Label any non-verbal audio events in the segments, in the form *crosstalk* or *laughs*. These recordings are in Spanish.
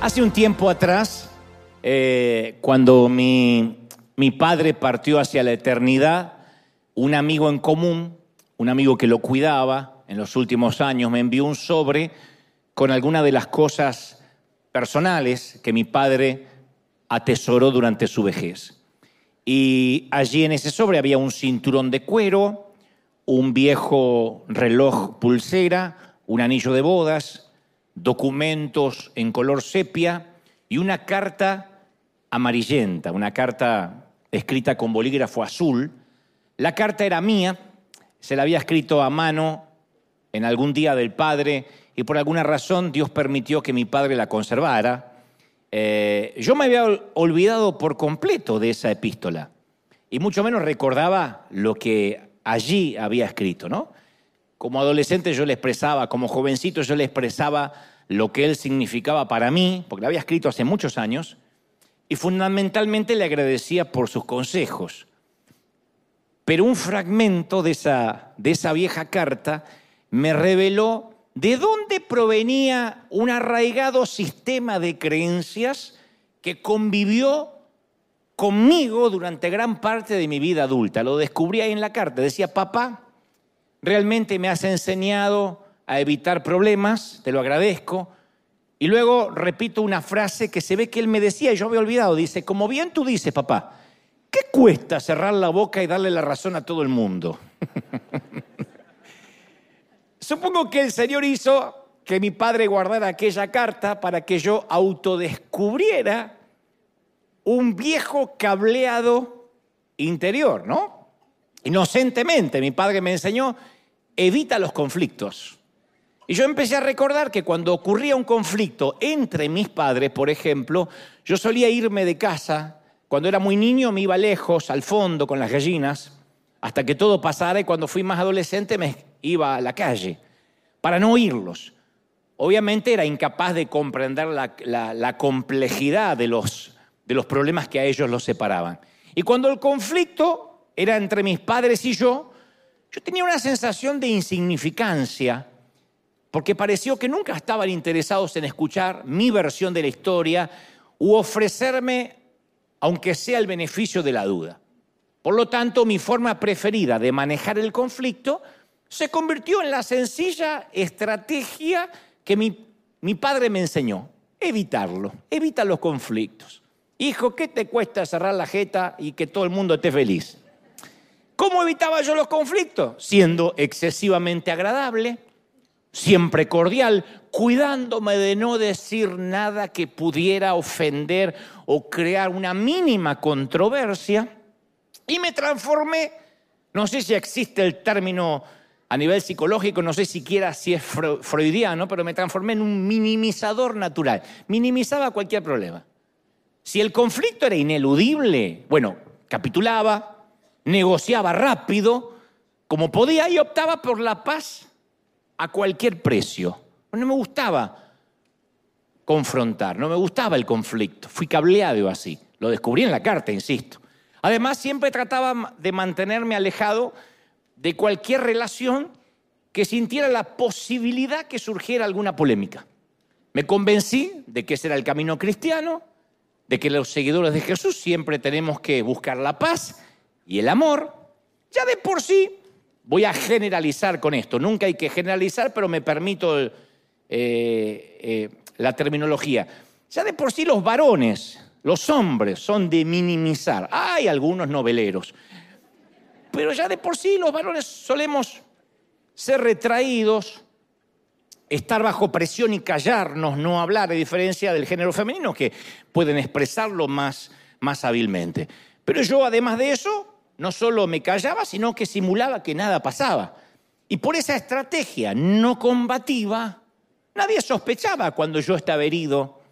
Hace un tiempo atrás, eh, cuando mi, mi padre partió hacia la eternidad, un amigo en común, un amigo que lo cuidaba en los últimos años, me envió un sobre con algunas de las cosas personales que mi padre atesoró durante su vejez. Y allí en ese sobre había un cinturón de cuero, un viejo reloj pulsera, un anillo de bodas, documentos en color sepia y una carta amarillenta, una carta escrita con bolígrafo azul. La carta era mía, se la había escrito a mano en algún día del padre y por alguna razón Dios permitió que mi padre la conservara. Eh, yo me había olvidado por completo de esa epístola y mucho menos recordaba lo que allí había escrito, ¿no? Como adolescente yo le expresaba, como jovencito yo le expresaba lo que él significaba para mí, porque lo había escrito hace muchos años, y fundamentalmente le agradecía por sus consejos. Pero un fragmento de esa, de esa vieja carta me reveló de dónde provenía un arraigado sistema de creencias que convivió conmigo durante gran parte de mi vida adulta. Lo descubrí ahí en la carta. Decía, papá, realmente me has enseñado a evitar problemas, te lo agradezco. Y luego repito una frase que se ve que él me decía y yo había olvidado. Dice, como bien tú dices, papá, ¿qué cuesta cerrar la boca y darle la razón a todo el mundo? *laughs* Supongo que el Señor hizo que mi padre guardara aquella carta para que yo autodescubriera un viejo cableado interior, ¿no? Inocentemente, mi padre me enseñó, evita los conflictos. Y yo empecé a recordar que cuando ocurría un conflicto entre mis padres, por ejemplo, yo solía irme de casa. Cuando era muy niño me iba lejos, al fondo, con las gallinas, hasta que todo pasara y cuando fui más adolescente me iba a la calle, para no oírlos. Obviamente era incapaz de comprender la, complejidad de los, de los problemas que a ellos los separaban. Y cuando el conflicto era entre mis padres y yo, yo tenía una sensación de insignificancia porque pareció que nunca estaban interesados en escuchar mi versión de la historia u ofrecerme, aunque sea el beneficio de la duda. Por lo tanto, mi forma preferida de manejar el conflicto se convirtió en la sencilla estrategia que mi, mi padre me enseñó, evitarlo, evita los conflictos. Hijo, ¿qué te cuesta cerrar la jeta y que todo el mundo esté feliz? ¿Cómo evitaba yo los conflictos? Siendo excesivamente agradable, siempre cordial, cuidándome de no decir nada que pudiera ofender o crear una mínima controversia. Y me transformé, no sé si existe el término a nivel psicológico, no sé siquiera si es freudiano, pero me transformé en un minimizador natural. Minimizaba cualquier problema. Si el conflicto era ineludible, bueno, capitulaba, negociaba rápido, como podía y optaba por la paz a cualquier precio. No me gustaba confrontar, no me gustaba el conflicto. Fui cableado así. Lo descubrí en la carta, insisto. Además, siempre trataba de mantenerme alejado de cualquier relación que sintiera la posibilidad que surgiera alguna polémica. Me convencí de que ese era el camino cristiano, de que los seguidores de Jesús siempre tenemos que buscar la paz y el amor. Ya de por sí Voy a generalizar con esto. Nunca hay que generalizar, pero me permito eh, eh, la terminología. Ya de por sí los varones, los hombres, son de minimizar. Hay algunos noveleros. Pero ya de por sí los varones solemos ser retraídos, estar bajo presión y callarnos, no hablar, a diferencia del género femenino, que pueden expresarlo más, más hábilmente. Pero yo, además de eso, no solo me callaba, sino que simulaba que nada pasaba. Y por esa estrategia no combativa, nadie sospechaba cuando yo estaba herido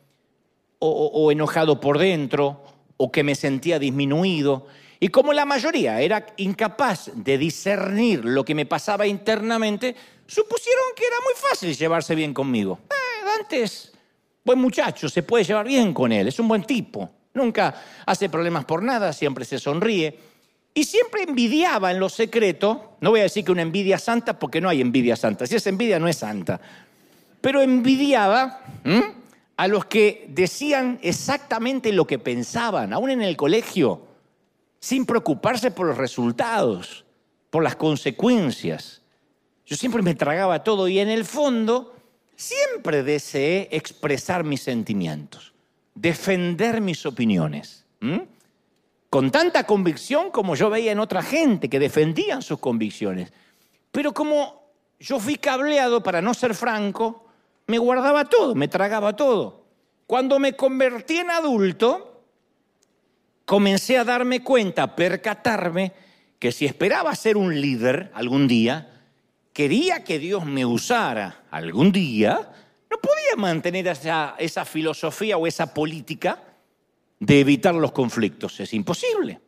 o, enojado por dentro o que me sentía disminuido. Y como la mayoría era incapaz de discernir lo que me pasaba internamente, supusieron que era muy fácil llevarse bien conmigo. Eh, buen muchacho, se puede llevar bien con él, es un buen tipo. Nunca hace problemas por nada, siempre se sonríe. Y siempre envidiaba en lo secreto, no voy a decir que una envidia santa porque no hay envidia santa, si es envidia no es santa, pero envidiaba a los que decían exactamente lo que pensaban, aún en el colegio, sin preocuparse por los resultados, por las consecuencias. Yo siempre me tragaba todo y en el fondo siempre deseé expresar mis sentimientos, defender mis opiniones con tanta convicción como yo veía en otra gente que defendían sus convicciones. Pero como yo fui cableado para no ser franco, me guardaba todo, me tragaba todo. Cuando me convertí en adulto, comencé a darme cuenta, a percatarme, que si esperaba ser un líder algún día, quería que Dios me usara algún día, no podía mantener esa, esa filosofía o esa política de evitar los conflictos. Es imposible.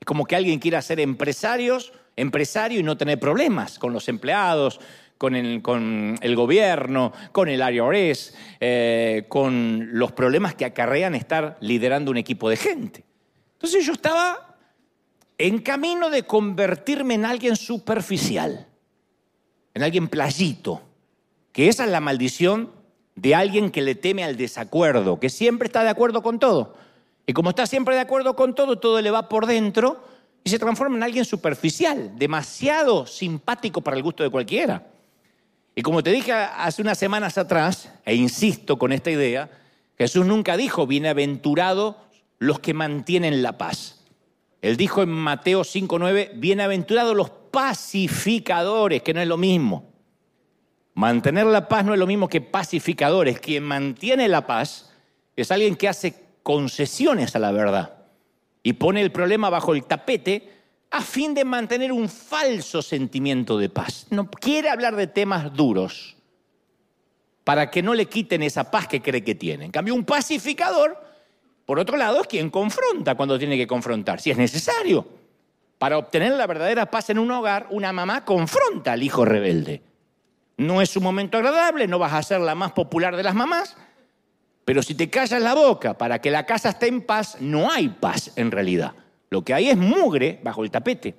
Es como que alguien quiera ser empresarios, empresario y no tener problemas con los empleados, con el, con el gobierno, con el IRS, eh, con los problemas que acarrean estar liderando un equipo de gente. Entonces yo estaba en camino de convertirme en alguien superficial, en alguien playito, que esa es la maldición de alguien que le teme al desacuerdo, que siempre está de acuerdo con todo. Y como está siempre de acuerdo con todo, todo le va por dentro y se transforma en alguien superficial, demasiado simpático para el gusto de cualquiera. Y como te dije hace unas semanas atrás, e insisto con esta idea, Jesús nunca dijo, bienaventurados los que mantienen la paz. Él dijo en Mateo 5.9, bienaventurados los pacificadores, que no es lo mismo. Mantener la paz no es lo mismo que pacificadores. Quien mantiene la paz es alguien que hace concesiones a la verdad y pone el problema bajo el tapete a fin de mantener un falso sentimiento de paz. No quiere hablar de temas duros para que no le quiten esa paz que cree que tiene. En cambio, un pacificador, por otro lado, es quien confronta cuando tiene que confrontar, si es necesario. Para obtener la verdadera paz en un hogar, una mamá confronta al hijo rebelde. No es un momento agradable, no vas a ser la más popular de las mamás, pero si te callas la boca para que la casa esté en paz, no hay paz en realidad. Lo que hay es mugre bajo el tapete.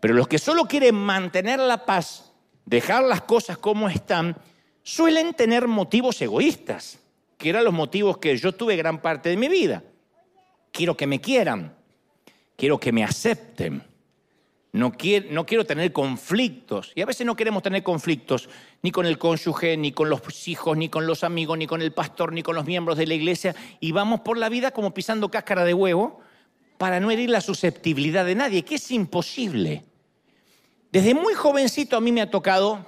Pero los que solo quieren mantener la paz, dejar las cosas como están, suelen tener motivos egoístas, que eran los motivos que yo tuve gran parte de mi vida. Quiero que me quieran, quiero que me acepten, no quiero, tener conflictos. Y a veces no queremos tener conflictos ni con el cónyuge, ni con los hijos, ni con los amigos, ni con el pastor, ni con los miembros de la iglesia. Y vamos por la vida como pisando cáscara de huevo para no herir la susceptibilidad de nadie, que es imposible. Desde muy jovencito a mí me ha tocado,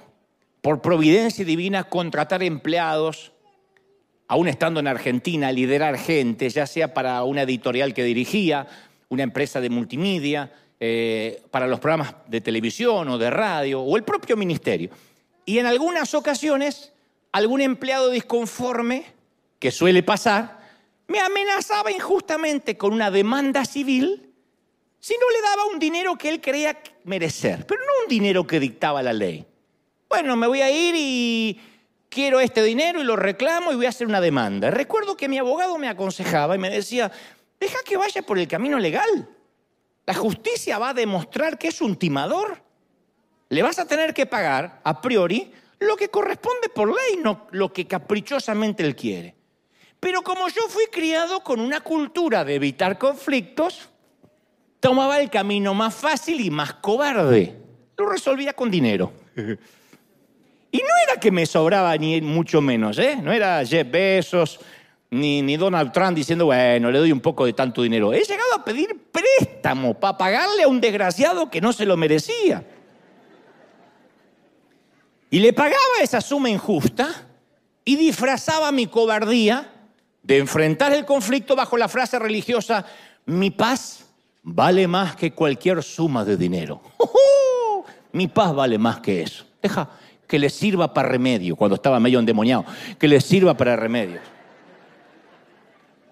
por providencia divina, contratar empleados, aún estando en Argentina, liderar gente, ya sea para una editorial que dirigía, una empresa de multimedia, eh, para los programas de televisión o de radio o el propio ministerio. Y en algunas ocasiones, algún empleado disconforme, que suele pasar, me amenazaba injustamente con una demanda civil si no le daba un dinero que él creía merecer, pero no un dinero que dictaba la ley. Bueno, me voy a ir y quiero este dinero y lo reclamo y voy a hacer una demanda. Recuerdo que mi abogado me aconsejaba y me decía, deja que vaya por el camino legal. La justicia va a demostrar que es un timador. Le vas a tener que pagar, a priori, lo que corresponde por ley, no lo que caprichosamente él quiere. Pero como yo fui criado con una cultura de evitar conflictos, tomaba el camino más fácil y más cobarde. Lo resolvía con dinero. Y no era que me sobraba ni mucho menos, ¿eh? No era Jeff Bezos, ni, Donald Trump diciendo, bueno, le doy un poco de tanto dinero. He llegado a pedir préstamo para pagarle a un desgraciado que no se lo merecía. Y le pagaba esa suma injusta y disfrazaba mi cobardía de enfrentar el conflicto bajo la frase religiosa, mi paz vale más que cualquier suma de dinero. *laughs* Mi paz vale más que eso. Deja que le sirva para remedio cuando estaba medio endemoniado, que le sirva para remedio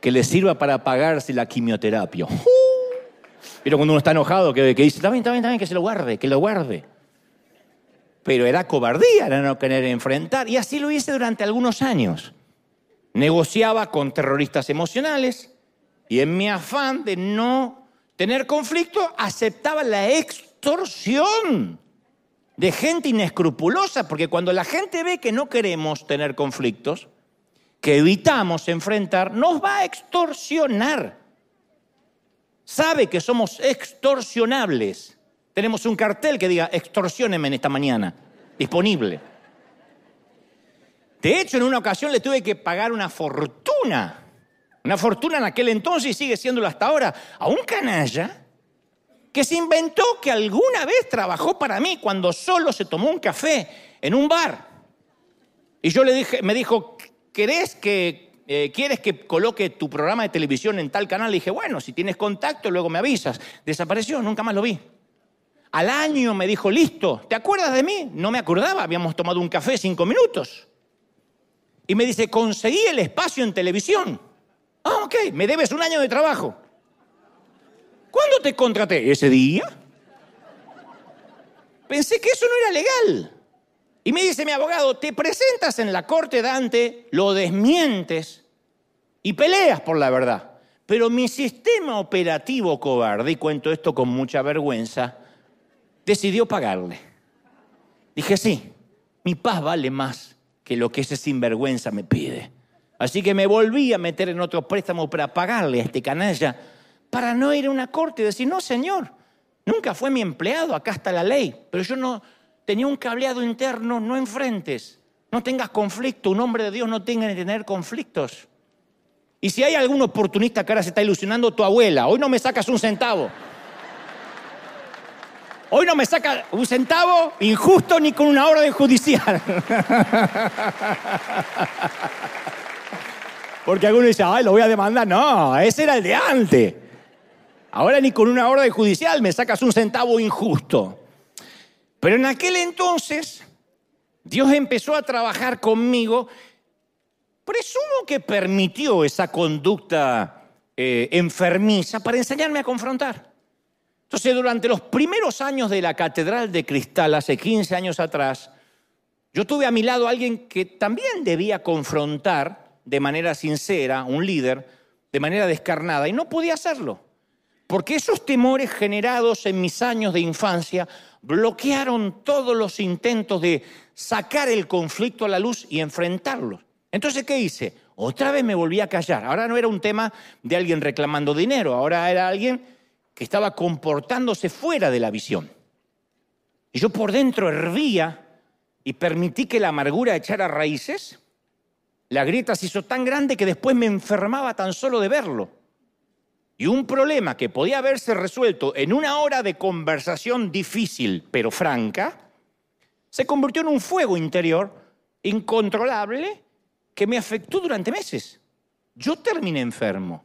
que le sirva para pagarse la quimioterapia. *laughs* Pero cuando uno está enojado, que, dice, está bien, está que se lo guarde, que lo guarde. Pero era cobardía, no querer enfrentar. Y así lo hice durante algunos años. Negociaba con terroristas emocionales Y en mi afán de no tener conflicto, aceptaba la extorsión de gente inescrupulosa, porque cuando la gente ve que no queremos tener conflictos, que evitamos enfrentar, nos va a extorsionar. Sabe que somos extorsionables. Tenemos un cartel que diga, extorsioneme en esta mañana, disponible. De hecho, en una ocasión le tuve que pagar una fortuna, una fortuna en aquel entonces y sigue siéndolo hasta ahora, a un canalla que se inventó que alguna vez trabajó para mí cuando solo se tomó un café en un bar. Y yo le dije, me dijo, ¿querés que, eh, ¿quieres que coloque tu programa de televisión en tal canal? Le dije, bueno, si tienes contacto, luego me avisas. Desapareció, nunca más lo vi. Al año me dijo, listo, ¿te acuerdas de mí? No me acordaba, habíamos tomado un café cinco minutos. Y me dice, conseguí el espacio en televisión. Ah, ok, me debes un año de trabajo. ¿Cuándo te contraté? ¿Ese día? Pensé que eso no era legal. Y me dice mi abogado, te presentas en la corte Dante, lo desmientes y peleas por la verdad. Pero mi sistema operativo cobarde, y cuento esto con mucha vergüenza, decidió pagarle. Dije, sí, mi paz vale más que lo que ese sinvergüenza me pide. Así que me volví a meter en otro préstamo para pagarle a este canalla para no ir a una corte y decir, no, señor, nunca fue mi empleado, acá está la ley, pero yo no tenía un cableado interno, no enfrentes, no tengas conflicto, un hombre de Dios no tenga que tener conflictos. Y si hay algún oportunista que ahora se está ilusionando, tu abuela, hoy no me sacas un centavo. Hoy no me saca un centavo injusto ni con una orden judicial. Porque alguno dice, ay, lo voy a demandar. No, ese era el de antes. Ahora ni con una orden judicial me sacas un centavo injusto. Pero en aquel entonces Dios empezó a trabajar conmigo. Presumo que permitió esa conducta eh, enfermiza para enseñarme a confrontar. Entonces, durante los primeros años de la Catedral de Cristal, hace 15 años atrás, yo tuve a mi lado a alguien que también debía confrontar de manera sincera, un líder, de manera descarnada, y no podía hacerlo. Porque esos temores generados en mis años de infancia bloquearon todos los intentos de sacar el conflicto a la luz y enfrentarlo. Entonces, ¿qué hice? Otra vez me volví a callar. Ahora no era un tema de alguien reclamando dinero, ahora era alguien que estaba comportándose fuera de la visión. Y yo por dentro hervía y permití que la amargura echara raíces. La grieta se hizo tan grande que después me enfermaba tan solo de verlo. Y un problema que podía haberse resuelto en una hora de conversación difícil pero franca, se convirtió en un fuego interior incontrolable que me afectó durante meses. Yo terminé enfermo.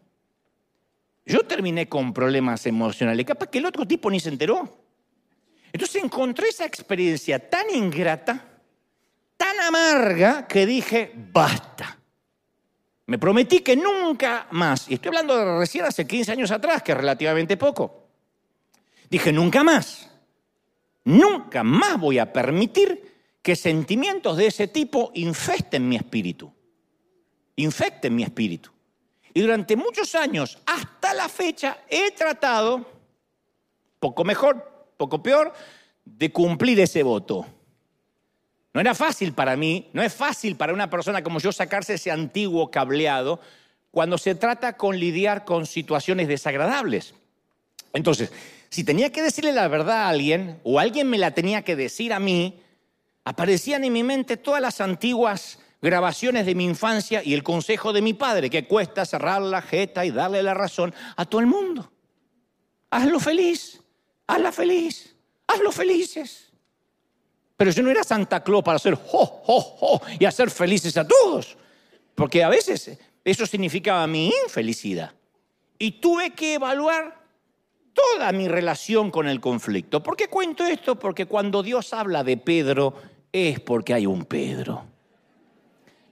Yo terminé con problemas emocionales. Capaz que el otro tipo ni se enteró. Entonces encontré esa experiencia tan ingrata, tan amarga, que dije, basta. Me prometí que nunca más, y estoy hablando de recién hace 15 años atrás, que es relativamente poco, dije, nunca más, nunca más voy a permitir que sentimientos de ese tipo infesten mi espíritu, infecten mi espíritu. Y durante muchos años, hasta la fecha, he tratado, poco mejor, poco peor, de cumplir ese voto. No era fácil para mí, no es fácil para una persona como yo sacarse ese antiguo cableado cuando se trata con lidiar con situaciones desagradables. Entonces, si tenía que decirle la verdad a alguien o alguien me la tenía que decir a mí, aparecían en mi mente todas las antiguas grabaciones de mi infancia y el consejo de mi padre, que cuesta cerrar la jeta y darle la razón a todo el mundo. Hazlo feliz, hazla feliz, hazlo felices. Pero yo no era Santa Claus para hacer jo, jo, jo y hacer felices a todos. Porque a veces eso significaba mi infelicidad. Y tuve que evaluar toda mi relación con el conflicto. ¿Por qué cuento esto? Porque cuando Dios habla de Pedro es porque hay un Pedro.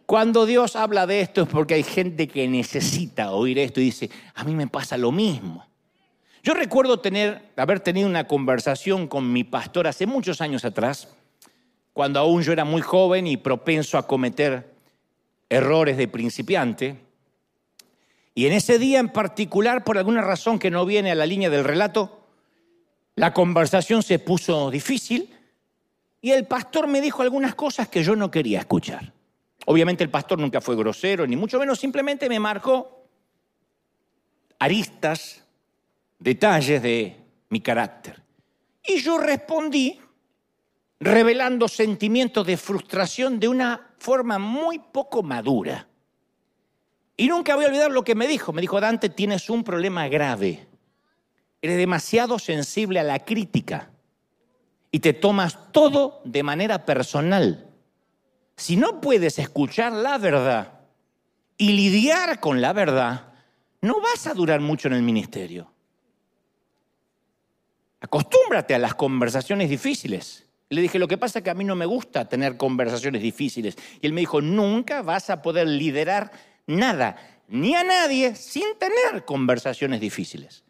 Cuando Dios habla de esto es porque hay gente que necesita oír esto y dice, a mí me pasa lo mismo. Yo recuerdo tener, haber tenido una conversación con mi pastor hace muchos años atrás cuando aún yo era muy joven y propenso a cometer errores de principiante. Y en ese día en particular, por alguna razón que no viene a la línea del relato, la conversación se puso difícil y el pastor me dijo algunas cosas que yo no quería escuchar. Obviamente el pastor nunca fue grosero, ni mucho menos, simplemente me marcó aristas, detalles de mi carácter. Y yo respondí revelando sentimientos de frustración de una forma muy poco madura. Y nunca voy a olvidar lo que me dijo. Me dijo, Dante, tienes un problema grave. Eres demasiado sensible a la crítica y te tomas todo de manera personal. Si no puedes escuchar la verdad y lidiar con la verdad, no vas a durar mucho en el ministerio. Acostúmbrate a las conversaciones difíciles. Le dije, lo que pasa es que a mí no me gusta tener conversaciones difíciles. Y él me dijo, nunca vas a poder liderar nada, ni a nadie, sin tener conversaciones difíciles.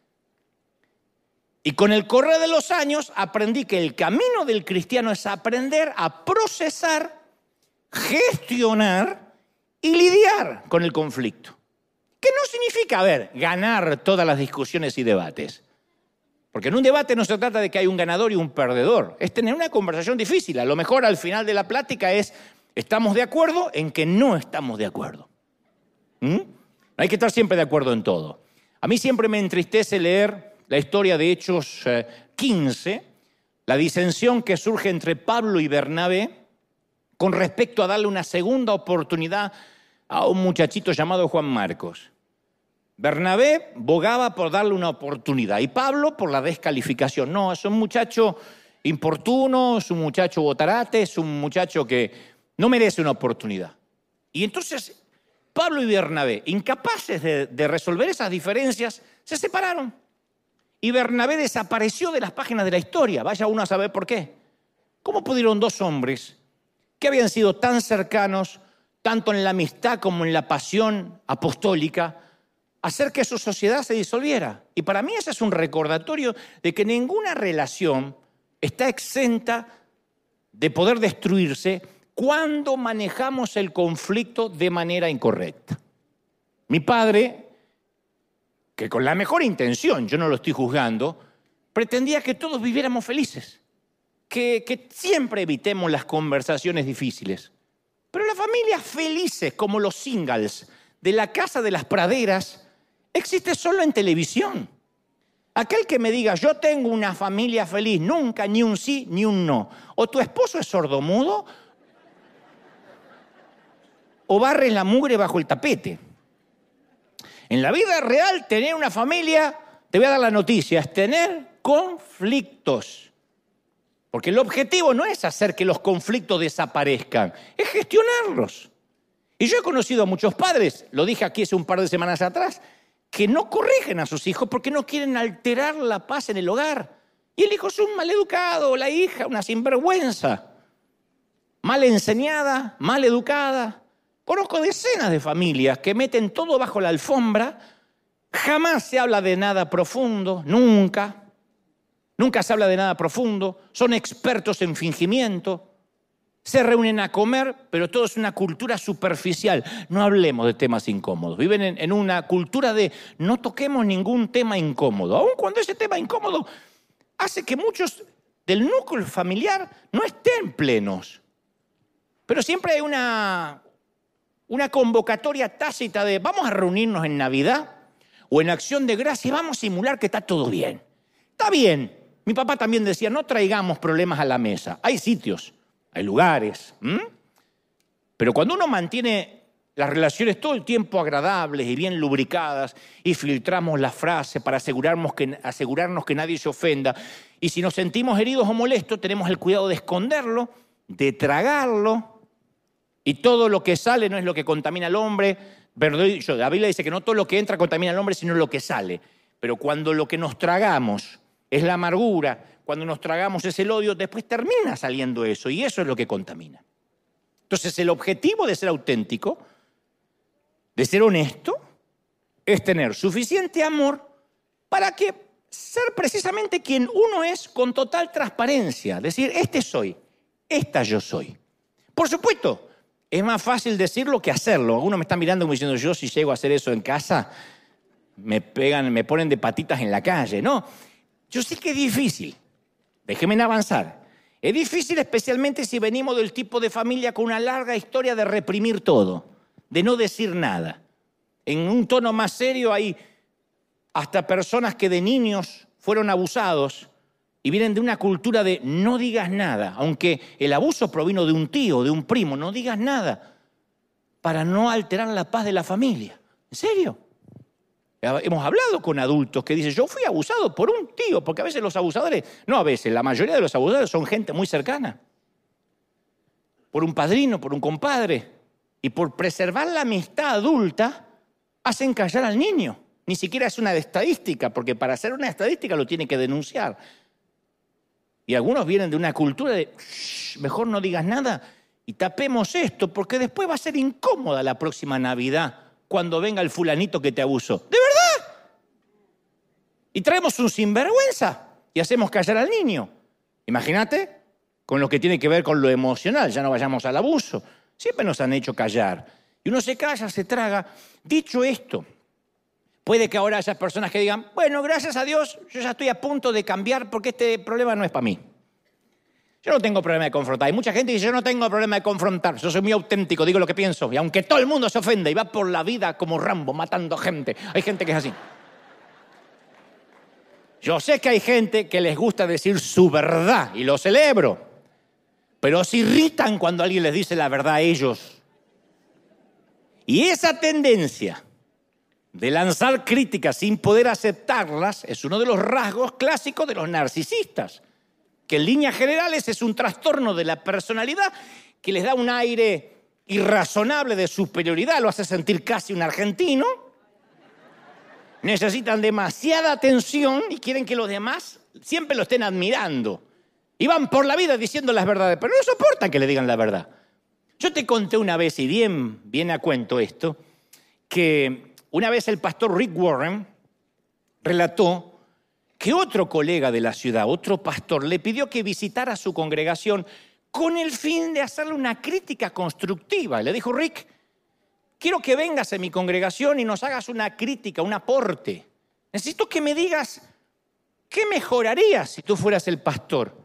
Y con el correr de los años aprendí que el camino del cristiano es aprender a procesar, gestionar y lidiar con el conflicto. Que no significa, a ver, ganar todas las discusiones y debates. Porque en un debate no se trata de que hay un ganador y un perdedor, es tener una conversación difícil. A lo mejor al final de la plática es, estamos de acuerdo en que no estamos de acuerdo. ¿Mm? Hay que estar siempre de acuerdo en todo. A mí siempre me entristece leer la historia de Hechos 15, eh, la disensión que surge entre Pablo y Bernabé con respecto a darle una segunda oportunidad a un muchachito llamado Juan Marcos. Bernabé bogaba por darle una oportunidad y Pablo por la descalificación. No, es un muchacho importuno, es un muchacho botarate, es un muchacho que no merece una oportunidad. Y entonces Pablo y Bernabé, incapaces de, resolver esas diferencias, se separaron. Y Bernabé desapareció de las páginas de la historia. Vaya uno a saber por qué. ¿Cómo pudieron dos hombres que habían sido tan cercanos, tanto en la amistad como en la pasión apostólica, hacer que su sociedad se disolviera? Y para mí ese es un recordatorio de que ninguna relación está exenta de poder destruirse cuando manejamos el conflicto de manera incorrecta. Mi padre, que con la mejor intención, yo no lo estoy juzgando, pretendía que todos viviéramos felices, que, siempre evitemos las conversaciones difíciles. Pero las familias felices, como los singles de la Casa de las Praderas, existe solo en televisión. Aquel que me diga, yo tengo una familia feliz, nunca ni un sí ni un no. O tu esposo es sordomudo, o barres la mugre bajo el tapete. En la vida real, tener una familia, te voy a dar la noticia, es tener conflictos. Porque el objetivo no es hacer que los conflictos desaparezcan, es gestionarlos. Y yo he conocido a muchos padres, lo dije aquí hace un par de semanas atrás, que no corrigen a sus hijos porque no quieren alterar la paz en el hogar. Y el hijo es un maleducado, la hija una sinvergüenza, mal enseñada, mal educada. Conozco decenas de familias que meten todo bajo la alfombra, jamás se habla de nada profundo, nunca, nunca se habla de nada profundo, son expertos en fingimiento, se reúnen a comer, pero todo es una cultura superficial. No hablemos de temas incómodos. Viven en, una cultura de no toquemos ningún tema incómodo, aun cuando ese tema incómodo hace que muchos del núcleo familiar no estén plenos. Pero siempre hay una, una convocatoria tácita de vamos a reunirnos en Navidad o en acción de gracia y vamos a simular que está todo bien. Está bien. Mi papá también decía, no traigamos problemas a la mesa. Hay sitios, hay lugares. Pero cuando uno mantiene las relaciones todo el tiempo agradables y bien lubricadas y filtramos la frase para asegurarnos que, asegurarnos que nadie se ofenda, y si nos sentimos heridos o molestos, tenemos el cuidado de esconderlo, de tragarlo y todo lo que sale no es lo que contamina al hombre. La Biblia dice que no todo lo que entra contamina al hombre, sino lo que sale. Pero cuando lo que nos tragamos es la amargura, cuando nos tragamos es el odio, después termina saliendo eso y eso es lo que contamina. Entonces el objetivo de ser auténtico, de ser honesto, es tener suficiente amor para que ser precisamente quien uno es con total transparencia. Decir, este soy, esta yo soy. Por supuesto, es más fácil decirlo que hacerlo. Algunos me están mirando como diciendo, yo si llego a hacer eso en casa, me pegan, me ponen de patitas en la calle. No, yo sé que es difícil. Déjenme avanzar. Es difícil especialmente si venimos del tipo de familia con una larga historia de reprimir todo, de no decir nada. En un tono más serio hay hasta personas que de niños fueron abusados y vienen de una cultura de no digas nada, aunque el abuso provino de un tío, de un primo, no digas nada, para no alterar la paz de la familia. ¿En serio? Hemos hablado con adultos que dicen, yo fui abusado por un tío, porque a veces los abusadores, no a veces, la mayoría de los abusadores son gente muy cercana, por un padrino, por un compadre, y por preservar la amistad adulta, hacen callar al niño. Ni siquiera es una estadística, porque para hacer una estadística lo tiene que denunciar. Y algunos vienen de una cultura de, mejor no digas nada y tapemos esto, porque después va a ser incómoda la próxima Navidad cuando venga el fulanito que te abusó. ¿De verdad? Y traemos un sinvergüenza y hacemos callar al niño. Imagínate con lo que tiene que ver con lo emocional, ya no vayamos al abuso. Siempre nos han hecho callar. Y uno se calla, se traga. Dicho esto, Puede que ahora haya personas que digan, bueno, gracias a Dios, yo ya estoy a punto de cambiar porque este problema no es para mí. Yo no tengo problema de confrontar. Hay mucha gente que dice, yo no tengo problema de confrontar. Yo soy muy auténtico, digo lo que pienso. Y aunque todo el mundo se ofende y va por la vida como Rambo, matando gente, hay gente que es así. Yo sé que hay gente que les gusta decir su verdad y lo celebro. Pero se irritan cuando alguien les dice la verdad a ellos. Y esa tendencia de lanzar críticas sin poder aceptarlas es uno de los rasgos clásicos de los narcisistas, que en líneas generales es un trastorno de la personalidad que les da un aire irrazonable de superioridad, lo hace sentir casi un argentino. Necesitan demasiada atención y quieren que los demás siempre lo estén admirando. Y van por la vida diciendo las verdades, pero no soportan que le digan la verdad. Yo te conté una vez, y bien, bien a cuento esto, que una vez el pastor Rick Warren relató que otro colega de la ciudad, otro pastor, le pidió que visitara su congregación con el fin de hacerle una crítica constructiva. Le dijo, Rick, quiero que vengas a mi congregación y nos hagas una crítica, un aporte. Necesito que me digas qué mejorarías si tú fueras el pastor.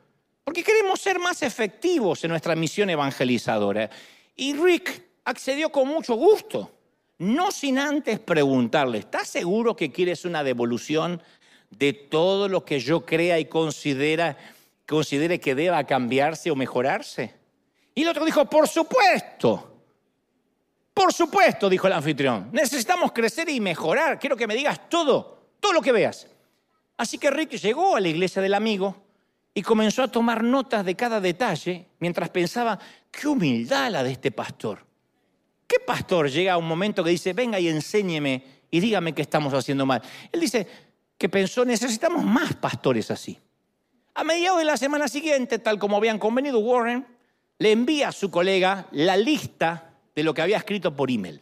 Porque queremos ser más efectivos en nuestra misión evangelizadora. Y Rick accedió con mucho gusto no sin antes preguntarle, ¿estás seguro que quieres una devolución de todo lo que yo crea y considera, considere que deba cambiarse o mejorarse? Y el otro dijo, por supuesto, por supuesto, dijo el anfitrión, necesitamos crecer y mejorar, quiero que me digas todo, todo lo que veas. Así que Rick llegó a la iglesia del amigo y comenzó a tomar notas de cada detalle mientras pensaba, qué humildad la de este pastor. ¿Qué pastor llega a un momento que dice, venga y enséñeme y dígame qué estamos haciendo mal? Él dice que pensó, necesitamos más pastores así. A mediados de la semana siguiente, tal como habían convenido, Warren le envía a su colega la lista de lo que había escrito por email.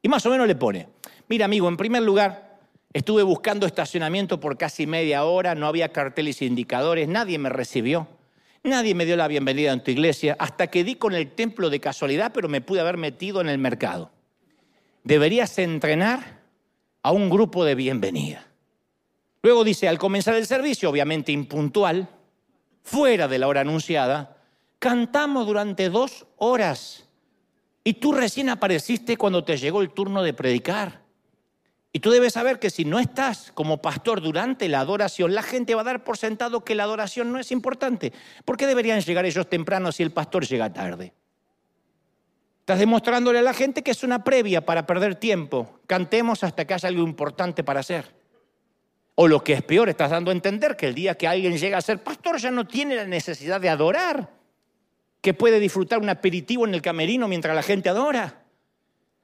Y más o menos le pone, mira amigo, en primer lugar, estuve buscando estacionamiento por casi media hora, no había carteles e indicadores, nadie me recibió. Nadie me dio la bienvenida en tu iglesia hasta que di con el templo de casualidad, pero me pude haber metido en el mercado. Deberías entrenar a un grupo de bienvenida. Luego dice, al comenzar el servicio, obviamente impuntual, fuera de la hora anunciada, cantamos durante dos horas y tú recién apareciste cuando te llegó el turno de predicar. Y tú debes saber que si no estás como pastor durante la adoración, la gente va a dar por sentado que la adoración no es importante. ¿Por qué deberían llegar ellos temprano si el pastor llega tarde? Estás demostrándole a la gente que es una previa para perder tiempo. Cantemos hasta que haya algo importante para hacer. O lo que es peor, estás dando a entender que el día que alguien llega a ser pastor ya no tiene la necesidad de adorar, que puede disfrutar un aperitivo en el camerino mientras la gente adora.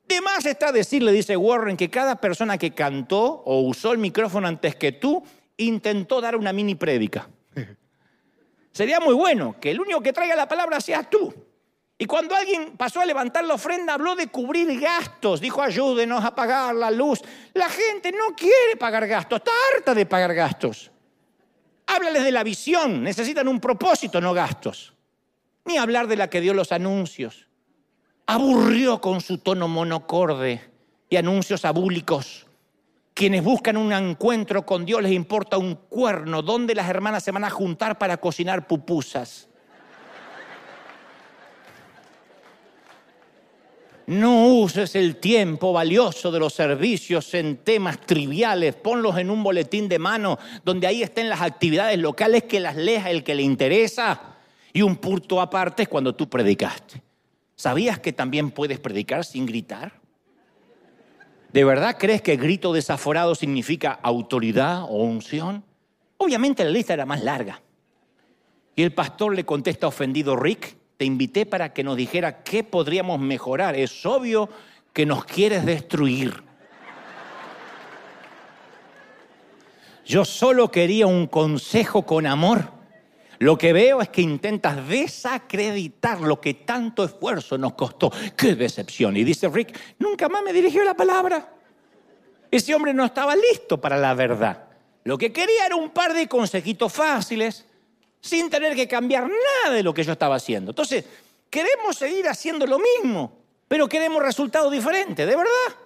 De más está decirle, dice Warren, que cada persona que cantó o usó el micrófono antes que tú intentó dar una mini prédica. *laughs* Sería muy bueno que el único que traiga la palabra seas tú. Y cuando alguien pasó a levantar la ofrenda, habló de cubrir gastos, dijo ayúdenos a pagar la luz. La gente no quiere pagar gastos, está harta de pagar gastos. Háblales de la visión, necesitan un propósito, no gastos. Ni hablar de la que dio los anuncios aburrió con su tono monocorde y anuncios abúlicos. Quienes buscan un encuentro con Dios les importa un cuerno, donde las hermanas se van a juntar para cocinar pupusas. No uses el tiempo valioso de los servicios en temas triviales, ponlos en un boletín de mano donde ahí estén las actividades locales que las leas el que le interesa. Y un punto aparte es cuando tú predicaste. ¿Sabías que también puedes predicar sin gritar? ¿De verdad crees que grito desaforado significa autoridad o unción? Obviamente la lista era más larga. Y el pastor le contesta ofendido, Rick, invité para que nos dijera qué podríamos mejorar. Es obvio que nos quieres destruir. Yo solo quería un consejo con amor. Lo que veo es que intentas desacreditar lo que tanto esfuerzo nos costó. ¡Qué decepción! Y dice Rick, nunca más me dirigió la palabra. Ese hombre no estaba listo para la verdad. Lo que quería era un par de consejitos fáciles sin tener que cambiar nada de lo que yo estaba haciendo. Entonces, queremos seguir haciendo lo mismo, pero queremos resultados diferentes, ¿de verdad?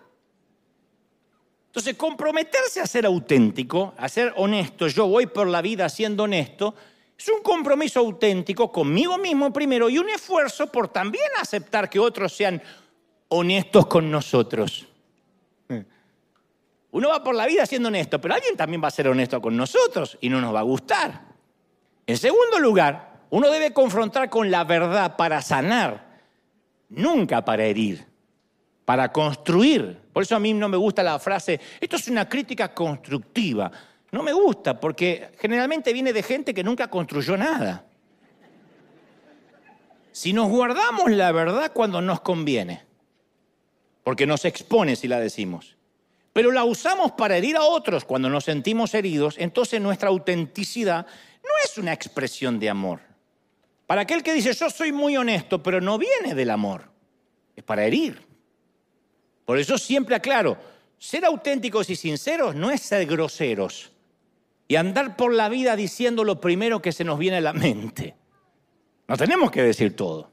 Entonces, comprometerse a ser auténtico, a ser honesto, yo voy por la vida siendo honesto, es un compromiso auténtico conmigo mismo primero y un esfuerzo por también aceptar que otros sean honestos con nosotros. Uno va por la vida siendo honesto, pero alguien también va a ser honesto con nosotros y no nos va a gustar. En segundo lugar, uno debe confrontar con la verdad para sanar, nunca para herir, para construir. Por eso a mí no me gusta la frase, esto es una crítica constructiva. No me gusta porque generalmente viene de gente que nunca construyó nada. Si nos guardamos la verdad cuando nos conviene, porque nos expone si la decimos, pero la usamos para herir a otros cuando nos sentimos heridos, entonces nuestra autenticidad no es una expresión de amor. Para aquel que dice yo soy muy honesto, pero no viene del amor, es para herir. Por eso siempre aclaro, ser auténticos y sinceros no es ser groseros y andar por la vida diciendo lo primero que se nos viene a la mente. No tenemos que decir todo.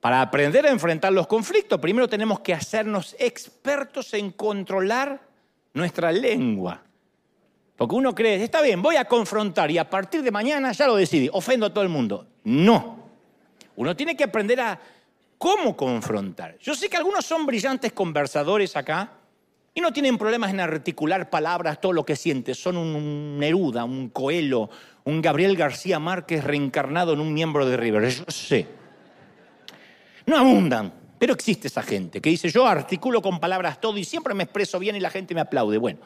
Para aprender a enfrentar los conflictos, primero tenemos que hacernos expertos en controlar nuestra lengua. Porque uno cree, está bien, voy a confrontar y a partir de mañana ya lo decidí, ofendo a todo el mundo. No. Uno tiene que aprender a cómo confrontar. Yo sé que algunos son brillantes conversadores acá y no tienen problemas en articular palabras, todo lo que sienten. Son un Neruda, un Coelho, un Gabriel García Márquez reencarnado en un miembro de River. Yo sé. No abundan, pero existe esa gente que dice, yo articulo con palabras todo y siempre me expreso bien y la gente me aplaude. Bueno,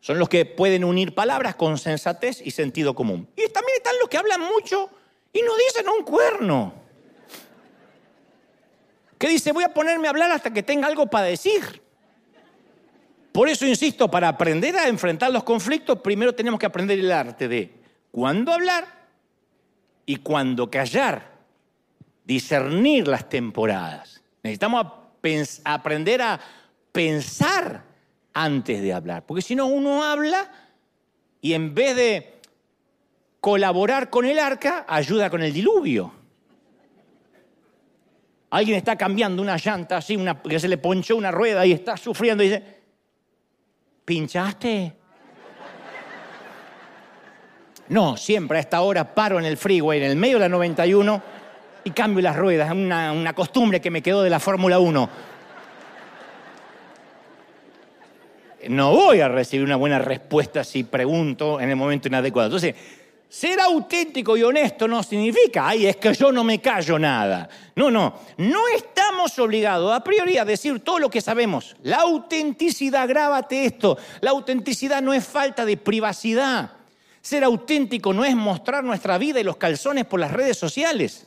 son los que pueden unir palabras con sensatez y sentido común. Y también están los que hablan mucho y no dicen un cuerno. Que dice, voy a ponerme a hablar hasta que tenga algo para decir. Por eso insisto, para aprender a enfrentar los conflictos, primero tenemos que aprender el arte de cuándo hablar y cuándo callar, discernir las temporadas. Necesitamos aprender a pensar antes de hablar. Porque si no, uno habla y en vez de colaborar con el arca, ayuda con el diluvio. Alguien está cambiando una llanta así, una, que se le ponchó una rueda y está sufriendo y dice, ¿pinchaste? No, siempre a esta hora paro en el freeway, en el medio de la 91, y cambio las ruedas. Es una, una costumbre que me quedó de la Fórmula 1. No voy a recibir una buena respuesta si pregunto en el momento inadecuado. Entonces, ser auténtico y honesto no significa, ay, es que yo no me callo nada. No, no, no estamos obligados a priori a decir todo lo que sabemos. La autenticidad, grábate esto, la autenticidad no es falta de privacidad. Ser auténtico no es mostrar nuestra vida y los calzones por las redes sociales.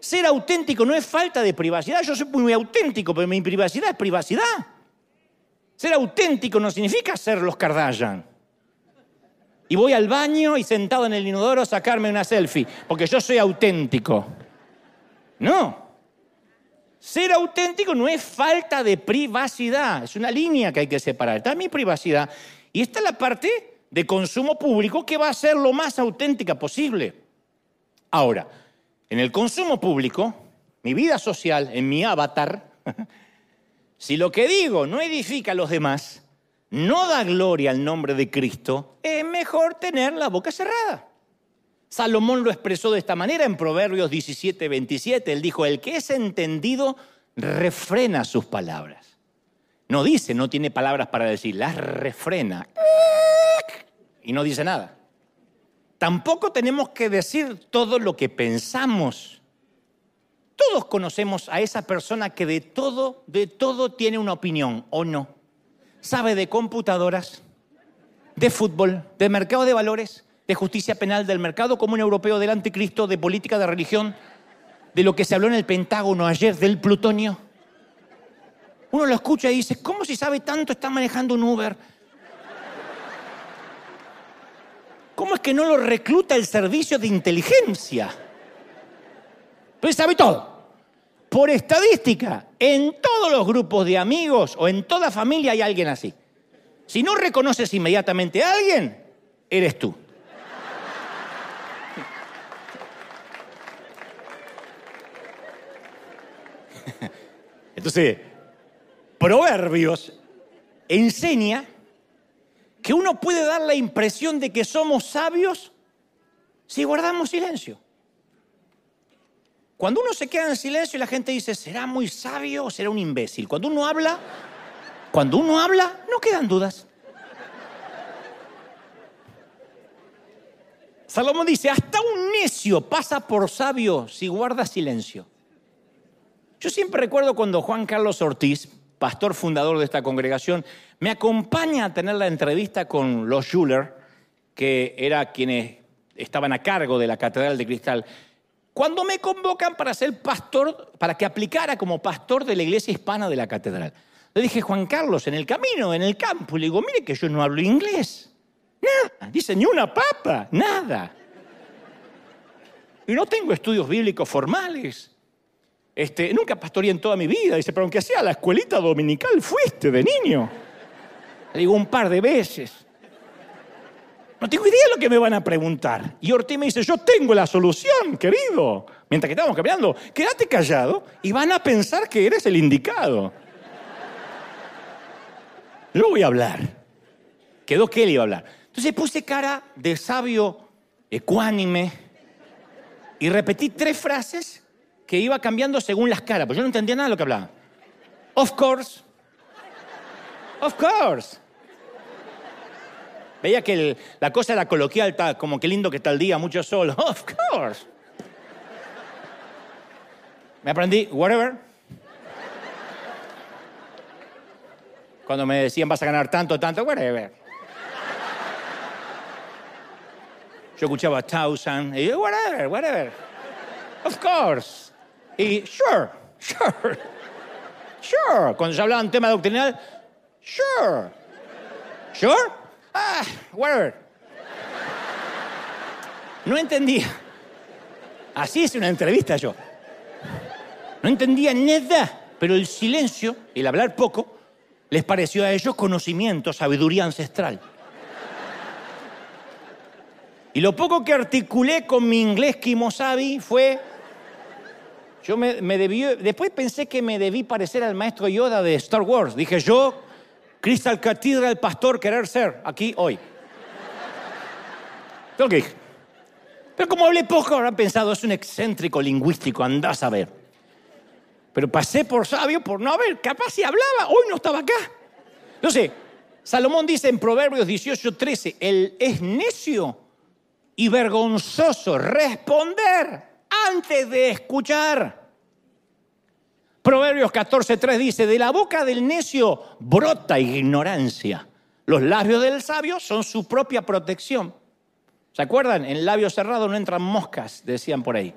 Ser auténtico no es falta de privacidad. Yo soy muy auténtico, pero mi privacidad es privacidad. Ser auténtico no significa ser los Kardashian. Y voy al baño y sentado en el inodoro a sacarme una selfie, porque yo soy auténtico. No. Ser auténtico no es falta de privacidad, es una línea que hay que separar. Está mi privacidad y esta es la parte de consumo público que va a ser lo más auténtica posible. Ahora, en el consumo público, mi vida social, en mi avatar, *laughs* si lo que digo no edifica a los demás, no da gloria al nombre de Cristo, es mejor tener la boca cerrada. Salomón lo expresó de esta manera en Proverbios 17, 27. Él dijo, el que es entendido refrena sus palabras. No dice, no tiene palabras para decir, las refrena. Y no dice nada. Tampoco tenemos que decir todo lo que pensamos. Todos conocemos a esa persona que de todo, de todo tiene una opinión, ¿o no? Sabe de computadoras, de fútbol, de mercado de valores, de justicia penal, del mercado común europeo, del anticristo, de política de religión, de lo que se habló en el Pentágono ayer, del plutonio. Uno lo escucha y dice, ¿cómo si sabe tanto está manejando un Uber? ¿Cómo es que no lo recluta el servicio de inteligencia? Pues sabe todo. Por estadística, en todos los grupos de amigos o en toda familia hay alguien así. Si no reconoces inmediatamente a alguien, eres tú. *laughs* Entonces, Proverbios enseña que uno puede dar la impresión de que somos sabios si guardamos silencio. Cuando uno se queda en silencio, la gente dice, ¿será muy sabio o será un imbécil? Cuando uno habla, cuando uno habla, no quedan dudas. Salomón dice, hasta un necio pasa por sabio si guarda silencio. Yo siempre recuerdo cuando Juan Carlos Ortiz, pastor fundador de esta congregación, me acompaña a tener la entrevista con los Schuller, que era quienes estaban a cargo de la Catedral de Cristal. Cuando me convocan para ser pastor, para que aplicara como pastor de la iglesia hispana de la catedral, le dije, Juan Carlos, en el camino, en el campo, le digo, mire que yo no hablo inglés. Nada, dice, ni una papa, nada. Y no tengo estudios bíblicos formales. Este, nunca pastoreé en toda mi vida. Dice, pero aunque sea la escuelita dominical fuiste de niño. Le digo un par de veces. No tengo idea de lo que me van a preguntar. Y Ortiz me dice, yo tengo la solución, querido. Mientras que estábamos caminando, quédate callado y van a pensar que eres el indicado. Yo voy a hablar. Quedó que él iba a hablar. Entonces puse cara de sabio ecuánime y repetí tres frases que iba cambiando según las caras, pues yo no entendía nada de lo que hablaba. Of course. Of course. Veía que la cosa era coloquial, como qué lindo que el día, mucho sol. *laughs* Of course. Me aprendí, whatever. Cuando me decían vas a ganar tanto, tanto, whatever. Yo escuchaba thousand y whatever, whatever. Of course. Y sure, sure, sure. Cuando se hablaba en tema doctrinal, sure. Sure? Ah, whatever. No entendía. Así es una entrevista yo. No entendía nada, pero el silencio, el hablar poco, les pareció a ellos conocimiento, sabiduría ancestral. Y lo poco que articulé con mi inglés kimosabi fue yo me, debí, después pensé que me debí parecer al maestro Yoda de Star Wars. Dije yo, Crystal Cathedral, pastor, querer ser aquí hoy. Lo Pero como hablé poco, habrán pensado, es un excéntrico lingüístico, andás a ver. Pero pasé por sabio por no haber, capaz si hablaba, hoy no estaba acá. No sé, Salomón dice en Proverbios 18, 13, el es necio y vergonzoso responder antes de escuchar. Proverbios 14.3 dice, de la boca del necio brota ignorancia. Los labios del sabio son su propia protección. ¿Se acuerdan? En labio cerrado no entran moscas, decían por ahí.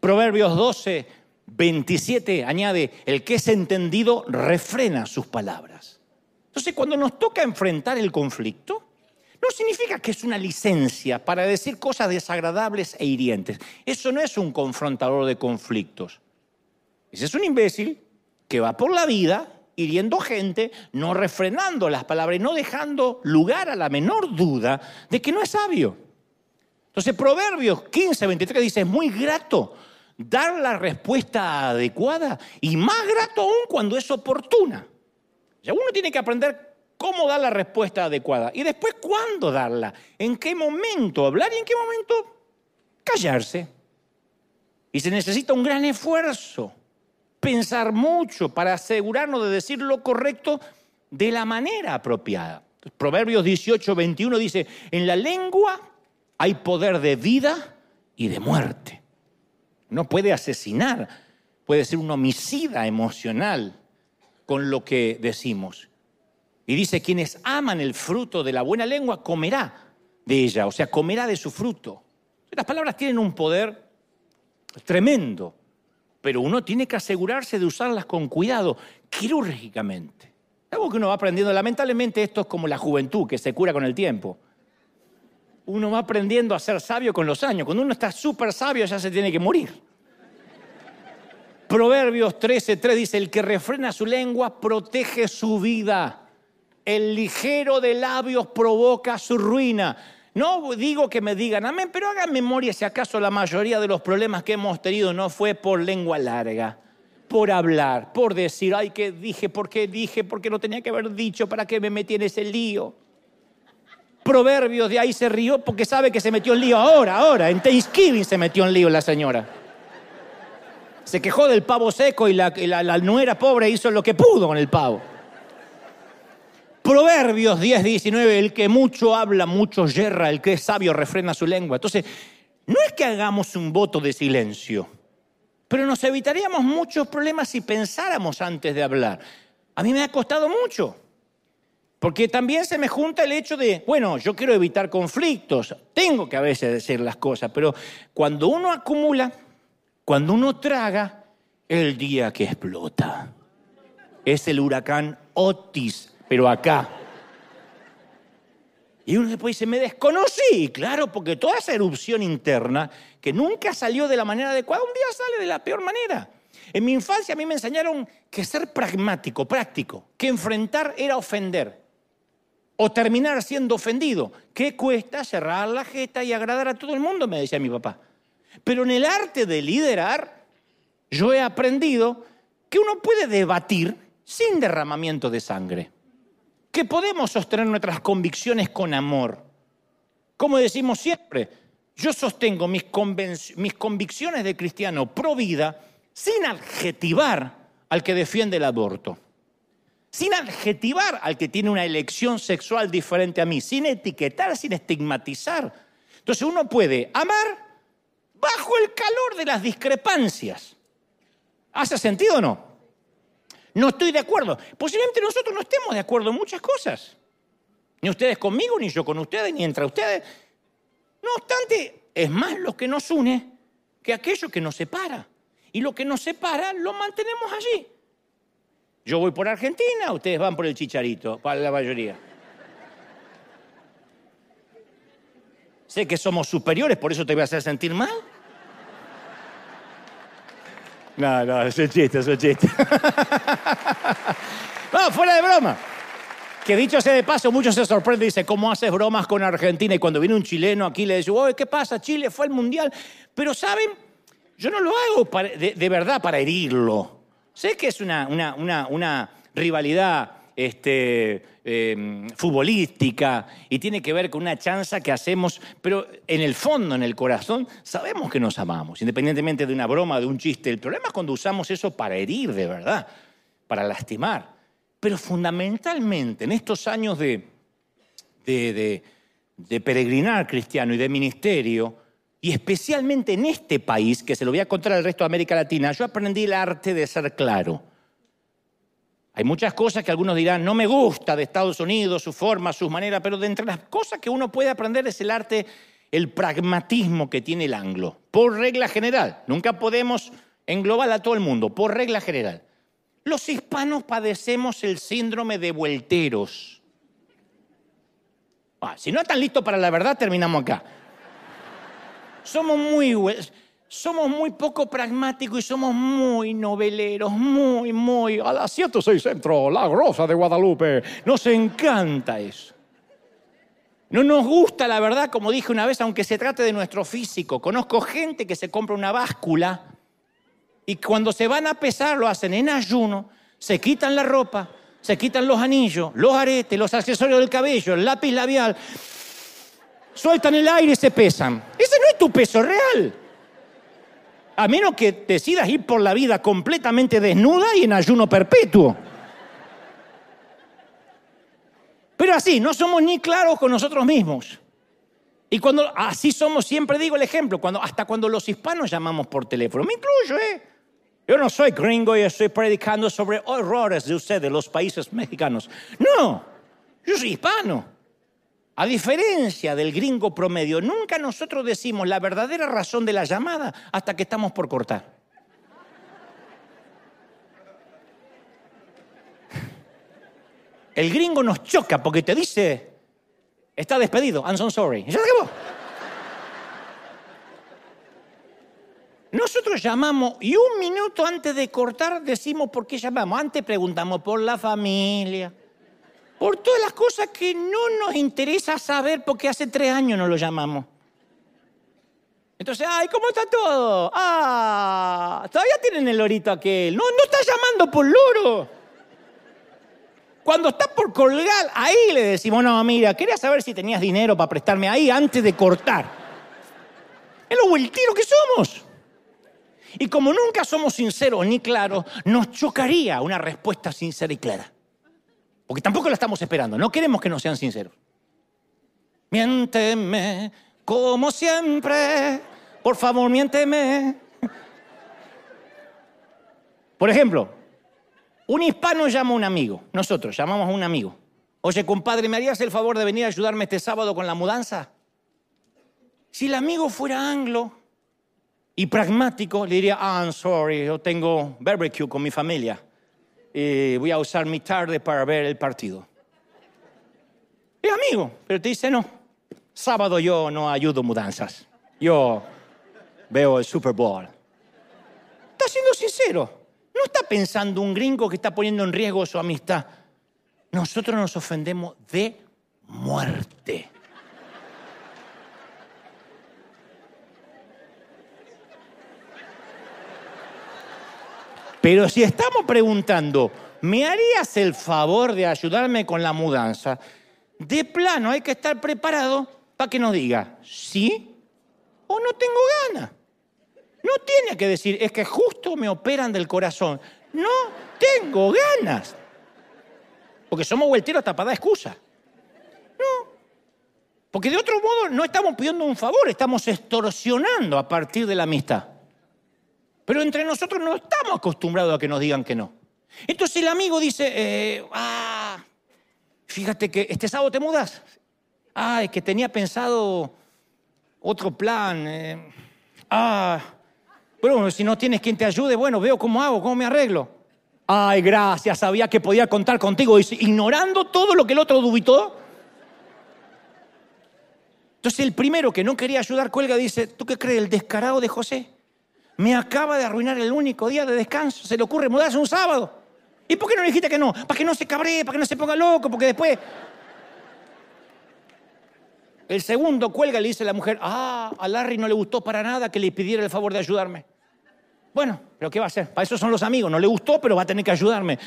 Proverbios 12, 27 añade, el que es entendido refrena sus palabras. Entonces, cuando nos toca enfrentar el conflicto, no significa que es una licencia para decir cosas desagradables e hirientes. Eso no es un confrontador de conflictos. Ese es un imbécil que va por la vida hiriendo gente, no refrenando las palabras y no dejando lugar a la menor duda de que no es sabio. Entonces Proverbios 15, 23 dice, es muy grato dar la respuesta adecuada y más grato aún cuando es oportuna. Ya uno tiene que aprender cómo dar la respuesta adecuada y después cuándo darla, en qué momento hablar y en qué momento callarse. Y se necesita un gran esfuerzo, pensar mucho para asegurarnos de decir lo correcto de la manera apropiada. Proverbios 18, 21 dice, en la lengua hay poder de vida y de muerte. No puede asesinar, puede ser un homicida emocional con lo que decimos. Y dice, quienes aman el fruto de la buena lengua, comerá de ella, o sea, comerá de su fruto. Las palabras tienen un poder tremendo, pero uno tiene que asegurarse de usarlas con cuidado, quirúrgicamente. Algo que uno va aprendiendo, lamentablemente esto es como la juventud, que se cura con el tiempo. Uno va aprendiendo a ser sabio con los años. Cuando uno está súper sabio ya se tiene que morir. Proverbios 13:3 dice, el que refrena su lengua protege su vida. El ligero de labios provoca su ruina. No digo que me digan amén, pero hagan memoria si acaso la mayoría de los problemas que hemos tenido no fue por lengua larga, por hablar, por decir, ay, ¿qué dije? ¿Por qué dije? ¿Por qué no tenía que haber dicho? ¿Para qué me metí en ese lío? Proverbios de ahí se rió porque sabe que se metió en lío ahora, ahora. En Thanksgiving se metió en lío la señora. Se quejó del pavo seco y la, la nuera pobre hizo lo que pudo con el pavo. Proverbios 10, 19, el que mucho habla, mucho yerra, el que es sabio refrena su lengua. Entonces, no es que hagamos un voto de silencio, pero nos evitaríamos muchos problemas si pensáramos antes de hablar. A mí me ha costado mucho, porque también se me junta el hecho de, bueno, yo quiero evitar conflictos, tengo que a veces decir las cosas, pero cuando uno acumula, cuando uno traga, el día que explota es el huracán Otis pero acá. Y uno después dice, me desconocí, claro, porque toda esa erupción interna, que nunca salió de la manera adecuada, un día sale de la peor manera. En mi infancia a mí me enseñaron que ser pragmático, práctico, que enfrentar era ofender o terminar siendo ofendido. ¿Qué cuesta cerrar la jeta y agradar a todo el mundo? Me decía mi papá. Pero en el arte de liderar, yo he aprendido que uno puede debatir sin derramamiento de sangre que podemos sostener nuestras convicciones con amor. Como decimos siempre, yo sostengo mis, mis convicciones de cristiano pro vida sin adjetivar al que defiende el aborto, sin adjetivar al que tiene una elección sexual diferente a mí, sin etiquetar, sin estigmatizar. Entonces uno puede amar bajo el calor de las discrepancias. ¿Hace sentido o no? No estoy de acuerdo. Posiblemente nosotros no estemos de acuerdo en muchas cosas. Ni ustedes conmigo, ni yo con ustedes, ni entre ustedes. No obstante, es más lo que nos une que aquello que nos separa. Y lo que nos separa lo mantenemos allí. Yo voy por Argentina, ustedes van por el chicharito, para la mayoría. Sé que somos superiores, por eso te voy a hacer sentir mal. No, no, es un chiste, es un chiste. *laughs* no, fuera de broma. Que dicho sea de paso, muchos se sorprenden y dicen, ¿cómo haces bromas con Argentina? Y cuando viene un chileno aquí le dice, ¿qué pasa? Chile fue al Mundial. Pero, ¿saben? Yo no lo hago de, verdad para herirlo. Sé que es una, una, una rivalidad este, em, futbolística y tiene que ver con una chanza que hacemos, pero en el fondo, en el corazón, sabemos que nos amamos, independientemente de una broma, de un chiste. El problema es cuando usamos eso para herir de verdad, para lastimar. Pero fundamentalmente en estos años de, de, de peregrinar cristiano y de ministerio, y especialmente en este país, que se lo voy a contar al resto de América Latina, yo aprendí el arte de ser claro hay muchas cosas que algunos dirán, no me gusta de Estados Unidos, su forma, sus maneras, pero de entre las cosas que uno puede aprender es el arte, el pragmatismo que tiene el anglo, por regla general. Nunca podemos englobar a todo el mundo, por regla general. Los hispanos padecemos el síndrome de vuelteros. Ah, si no están listos para la verdad, terminamos acá. Somos muy somos muy poco pragmáticos y somos muy noveleros, muy, muy... A las 106 Centro, La Rosa de Guadalupe. Nos encanta eso. No nos gusta, la verdad, como dije una vez, aunque se trate de nuestro físico. Conozco gente que se compra una báscula Y cuando se van a pesar, lo hacen en ayuno, se quitan la ropa, se quitan los anillos, los aretes, los accesorios del cabello, el lápiz labial, sueltan el aire y se pesan. Ese no es tu peso real. A menos que decidas ir por la vida completamente desnuda y en ayuno perpetuo. Pero así, no somos ni claros con nosotros mismos. Y cuando así somos, siempre digo el ejemplo, cuando, hasta cuando los hispanos llamamos por teléfono, me incluyo, ¿eh? Yo no soy gringo y estoy predicando sobre horrores de ustedes, los países mexicanos. No, yo soy hispano. A diferencia del gringo promedio, nunca nosotros decimos la verdadera razón de la llamada hasta que estamos por cortar. El gringo nos choca porque te dice, está despedido, I'm so sorry. Ya acabó. Nosotros llamamos y un minuto antes de cortar decimos por qué llamamos. Antes preguntamos por la familia, por todas las cosas que no nos interesa saber porque hace tres años no lo llamamos. Entonces, ay, ¿cómo está todo? Ah, todavía tienen el lorito aquel. No, no está llamando por loro. Cuando está por colgar, ahí le decimos, no, mira, quería saber si tenías dinero para prestarme ahí antes de cortar. Es lo tiro que somos. Y como nunca somos sinceros ni claros, nos chocaría una respuesta sincera y clara. Porque tampoco la estamos esperando, no queremos que nos sean sinceros. Miénteme, como siempre, por favor, miénteme. Por ejemplo, un hispano llama a un amigo, nosotros llamamos a un amigo. Oye, compadre, ¿me harías el favor de venir a ayudarme este sábado con la mudanza? Si el amigo fuera anglo y pragmático, le diría, ah, I'm sorry, yo tengo barbecue con mi familia y voy a usar mi tarde para ver el partido. Es amigo, pero te dice, no, sábado yo no ayudo mudanzas, yo veo el Super Bowl. Está siendo sincero. No está pensando un gringo que está poniendo en riesgo su amistad. Nosotros nos ofendemos de muerte. Pero si estamos preguntando, ¿me harías el favor de ayudarme con la mudanza? De plano hay que estar preparado para que nos diga, sí o no tengo ganas. No tiene que decir, es que justo me operan del corazón. No tengo ganas. Porque somos vuelteros tapada excusa. No. Porque de otro modo no estamos pidiendo un favor, estamos extorsionando a partir de la amistad. Pero entre nosotros no estamos acostumbrados a que nos digan que no. Entonces el amigo dice, eh, ah, fíjate que este sábado te mudas. Ah, es que tenía pensado otro plan. Eh. ah, bueno, si no tienes quien te ayude, bueno, veo cómo hago, cómo me arreglo. Ay, gracias, sabía que podía contar contigo. ignorando todo lo que el otro dubitó. Entonces el primero que no quería ayudar cuelga dice, ¿tú qué crees? El descarado de José me acaba de arruinar el único día de descanso. Se le ocurre mudarse un sábado. ¿Y por qué no le dijiste que no? Para que no se cabree, para que no se ponga loco, porque después... El segundo cuelga y le dice a la mujer, ah, a Larry no le gustó para nada que le pidiera el favor de ayudarme. Bueno, pero ¿qué va a hacer? Para eso son los amigos. No le gustó, pero va a tener que ayudarme.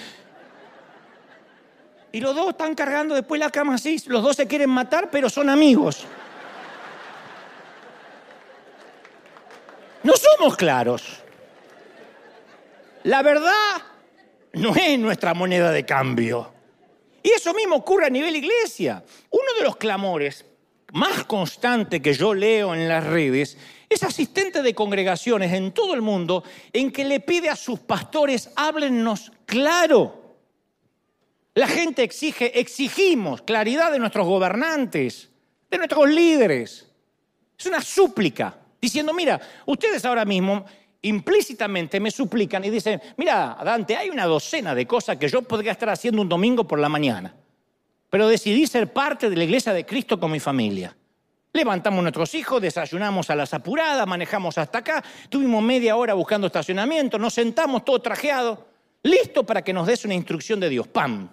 Y los dos están cargando después la cama así. Los dos se quieren matar, pero son amigos. No somos claros. La verdad no es nuestra moneda de cambio. Y eso mismo ocurre a nivel iglesia. Uno de los clamores más constante que yo leo en las redes es asistente de congregaciones en todo el mundo en que le pide a sus pastores, háblennos claro. La gente exige, exigimos claridad de nuestros gobernantes, de nuestros líderes. Es una súplica, diciendo, mira, ustedes ahora mismo implícitamente me suplican y dicen, mira, Dante, hay una docena de cosas que yo podría estar haciendo un domingo por la mañana, pero decidí ser parte de la iglesia de Cristo con mi familia. Levantamos nuestros hijos, desayunamos a las apuradas, manejamos hasta acá, tuvimos media hora buscando estacionamiento, nos sentamos todo trajeado, listo para que nos des una instrucción de Dios. ¡Pam!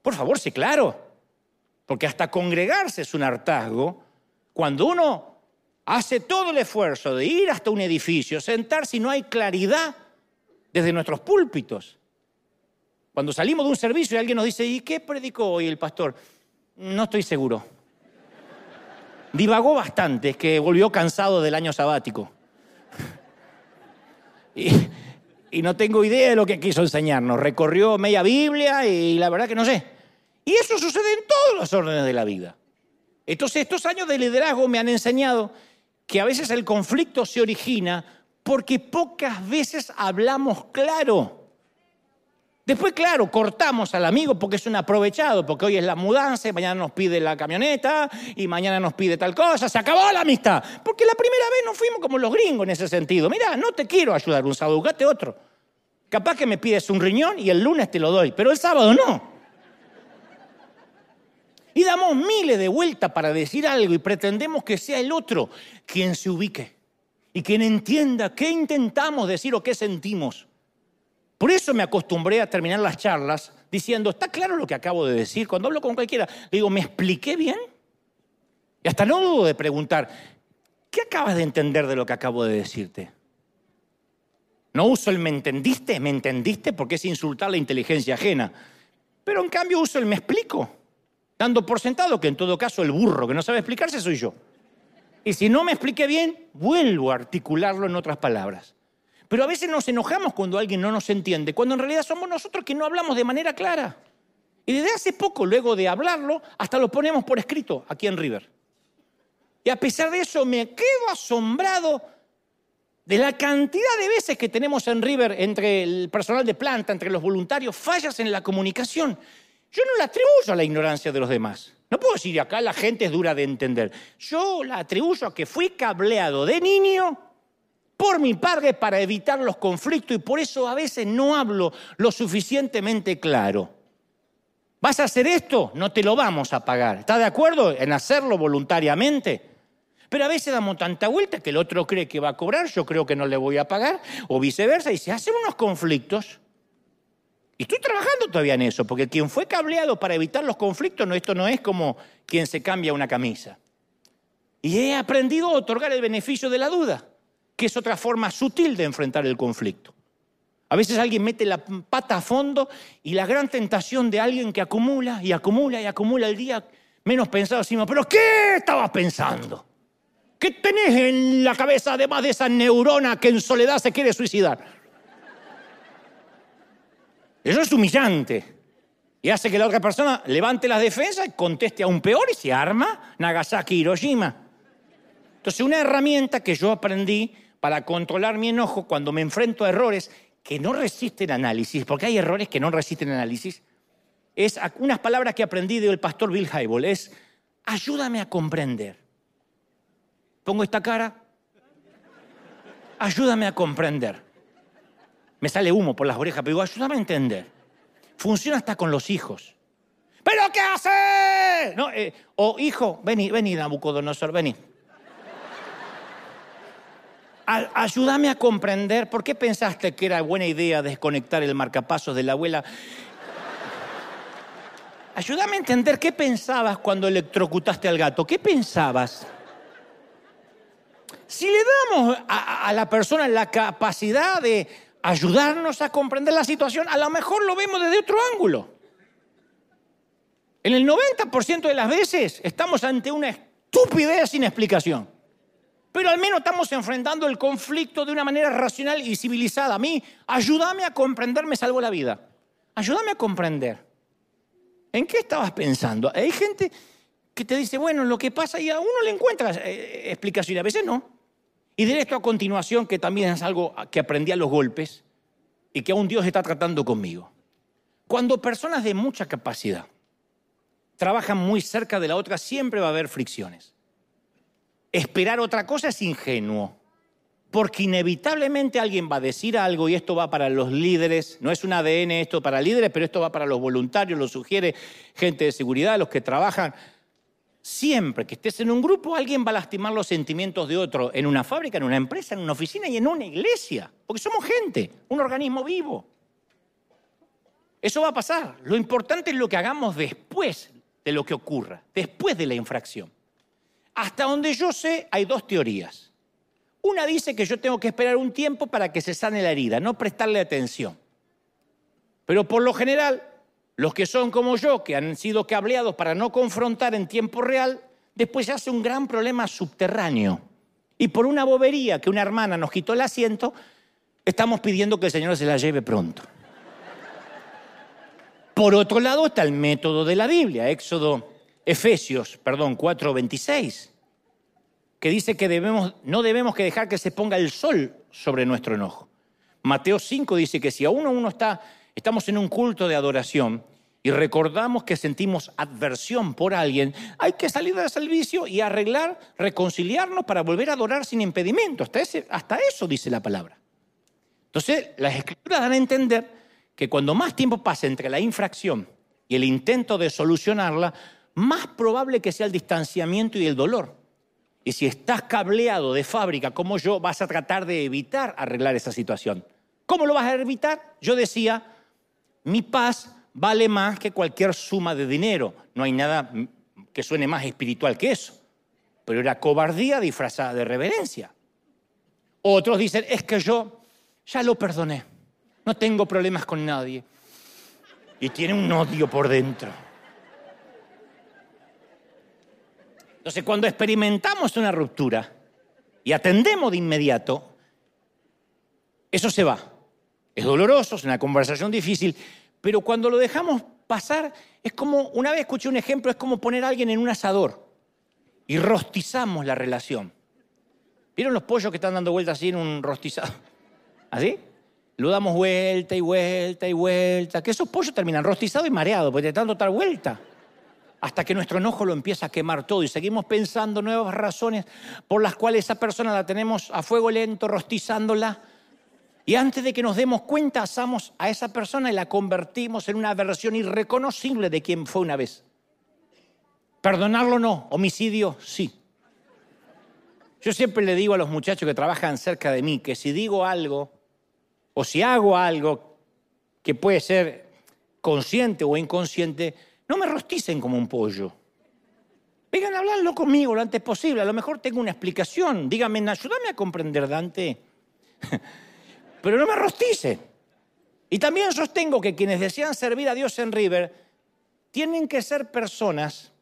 Por favor, sí, claro. Porque hasta congregarse es un hartazgo cuando uno hace todo el esfuerzo de ir hasta un edificio, sentarse y no hay claridad desde nuestros púlpitos. Cuando salimos de un servicio y alguien nos dice, ¿y qué predicó hoy el pastor? No estoy seguro. Divagó bastante, es que volvió cansado del año sabático. *laughs* Y, y, no tengo idea de lo que quiso enseñarnos. Recorrió media Biblia y la verdad que no sé. Y eso sucede en todos los órdenes de la vida. Entonces, estos años de liderazgo me han enseñado que a veces el conflicto se origina porque pocas veces hablamos claro. Después, claro, cortamos al amigo porque es un aprovechado, porque hoy es la mudanza, y mañana nos pide la camioneta y mañana nos pide tal cosa, se acabó la amistad. Porque la primera vez nos fuimos como los gringos en ese sentido. Mira, no te quiero ayudar un sábado, buscate otro. Capaz que me pides un riñón y el lunes te lo doy, pero el sábado no. Y damos miles de vueltas para decir algo y pretendemos que sea el otro quien se ubique y quien entienda qué intentamos decir o qué sentimos. Por eso me acostumbré a terminar las charlas diciendo, ¿está claro lo que acabo de decir? Cuando hablo con cualquiera, le digo, ¿me expliqué bien? Y hasta no dudo de preguntar, ¿qué acabas de entender de lo que acabo de decirte? No uso el me entendiste, me entendiste porque es insultar la inteligencia ajena. Pero en cambio uso el me explico, dando por sentado que en todo caso el burro que no sabe explicarse soy yo. Y si no me expliqué bien, vuelvo a articularlo en otras palabras. Pero a veces nos enojamos cuando alguien no nos entiende, cuando en realidad somos nosotros que no hablamos de manera clara. Y desde hace poco, luego de hablarlo, hasta lo ponemos por escrito aquí en River. Y a pesar de eso, me quedo asombrado de la cantidad de veces que tenemos en River entre el personal de planta, entre los voluntarios, fallas en la comunicación. Yo no la atribuyo a la ignorancia de los demás. No puedo decir acá la gente es dura de entender. Yo la atribuyo a que fui cableado de niño por mi padre para evitar los conflictos y por eso a veces no hablo lo suficientemente claro. ¿Vas a hacer esto? No te lo vamos a pagar. ¿Estás de acuerdo en hacerlo voluntariamente? Pero a veces damos tanta vuelta que el otro cree que va a cobrar, yo creo que no le voy a pagar, o viceversa, y se hacen unos conflictos. Y estoy trabajando todavía en eso, porque quien fue cableado para evitar los conflictos, no, esto no es como quien se cambia una camisa. Y he aprendido a otorgar el beneficio de la duda que es otra forma sutil de enfrentar el conflicto. A veces alguien mete la pata a fondo y la gran tentación de alguien que acumula y acumula y acumula el día menos pensado encima, pero ¿qué estabas pensando? ¿Qué tenés en la cabeza además de esa neurona que en soledad se quiere suicidar? Eso es humillante y hace que la otra persona levante las defensas conteste aún peor y se arma Nagasaki Hiroshima. Entonces, una herramienta que yo aprendí para controlar mi enojo cuando me enfrento a errores que no resisten análisis, porque hay errores que no resisten análisis, es unas palabras que aprendí del pastor Bill Hybel, es ayúdame a comprender. Pongo esta cara, ayúdame a comprender. Me sale humo por las orejas, pero digo, ayúdame a entender. Funciona hasta con los hijos. ¿Pero qué hace? No, eh, o hijo, vení, vení, Nabucodonosor, vení ayúdame a comprender por qué pensaste que era buena idea desconectar el marcapasos de la abuela. Ayúdame a entender qué pensabas cuando electrocutaste al gato. ¿Qué pensabas? Si le damos a, a, la persona la capacidad de ayudarnos a comprender la situación, a lo mejor lo vemos desde otro ángulo. En el 90% de las veces estamos ante una estupidez sin explicación. Pero al menos estamos enfrentando el conflicto de una manera racional y civilizada. A mí, ayúdame a comprender, me salvo la vida. Ayúdame a comprender. ¿En qué estabas pensando? Hay gente que te dice, bueno, lo que pasa y a uno le encuentra eh, explicación, a veces no. Y diré esto a continuación, que también es algo que aprendí a los golpes y que aún Dios está tratando conmigo. Cuando personas de mucha capacidad trabajan muy cerca de la otra, siempre va a haber fricciones. Esperar otra cosa es ingenuo, porque inevitablemente alguien va a decir algo y esto va para los líderes, no es un ADN esto para líderes, pero esto va para los voluntarios, lo sugiere gente de seguridad, los que trabajan. Siempre que estés en un grupo, alguien va a lastimar los sentimientos de otro, en una fábrica, en una empresa, en una oficina y en una iglesia, porque somos gente, un organismo vivo. Eso va a pasar. Lo importante es lo que hagamos después de lo que ocurra, después de la infracción. Hasta donde yo sé, hay dos teorías. Una dice que yo tengo que esperar un tiempo para que se sane la herida, no prestarle atención. Pero por lo general, los que son como yo, que han sido cableados para no confrontar en tiempo real, después se hace un gran problema subterráneo. Y por una bobería que una hermana nos quitó el asiento, estamos pidiendo que el Señor se la lleve pronto. Por otro lado está el método de la Biblia, Éxodo, Efesios, perdón, 4:26, que dice que no debemos que dejar que se ponga el sol sobre nuestro enojo. Mateo 5 dice que si aún uno está, estamos en un culto de adoración y recordamos que sentimos adversión por alguien, hay que salir del servicio y arreglar, reconciliarnos para volver a adorar sin impedimento. Hasta, eso dice la palabra. Entonces, las escrituras dan a entender que cuando más tiempo pase entre la infracción y el intento de solucionarla, más probable que sea el distanciamiento y el dolor. Y si estás cableado de fábrica como yo, vas a tratar de evitar arreglar esa situación. ¿Cómo lo vas a evitar? Yo decía, mi paz vale más que cualquier suma de dinero. No hay nada que suene más espiritual que eso. Pero era cobardía disfrazada de reverencia. Otros dicen, es que yo ya lo perdoné. No tengo problemas con nadie. Y tiene un odio por dentro. Entonces, cuando experimentamos una ruptura y atendemos de inmediato, eso se va. Es doloroso, es una conversación difícil, pero cuando lo dejamos pasar, es como, una vez escuché un ejemplo, es como poner a alguien en un asador y rostizamos la relación. ¿Vieron los pollos que están dando vueltas así en un rostizado? *laughs* ¿Así? Lo damos vuelta y vuelta y vuelta, que esos pollos terminan rostizados y mareados, porque tanto dar vuelta. Hasta que nuestro enojo lo empieza a quemar todo y seguimos pensando nuevas razones por las cuales esa persona la tenemos a fuego lento, rostizándola. Y antes de que nos demos cuenta, asamos a esa persona y la convertimos en una versión irreconocible de quien fue una vez. Perdonarlo no, homicidio sí. Yo siempre le digo a los muchachos que trabajan cerca de mí que si digo algo o si hago algo que puede ser consciente o inconsciente, no me rosticen como un pollo. Vengan a hablarlo conmigo lo antes posible. A lo mejor tengo una explicación. Díganme, ayúdame a comprender, Dante. *laughs* Pero no me rosticen. Y también sostengo que quienes desean servir a Dios en River tienen que ser personas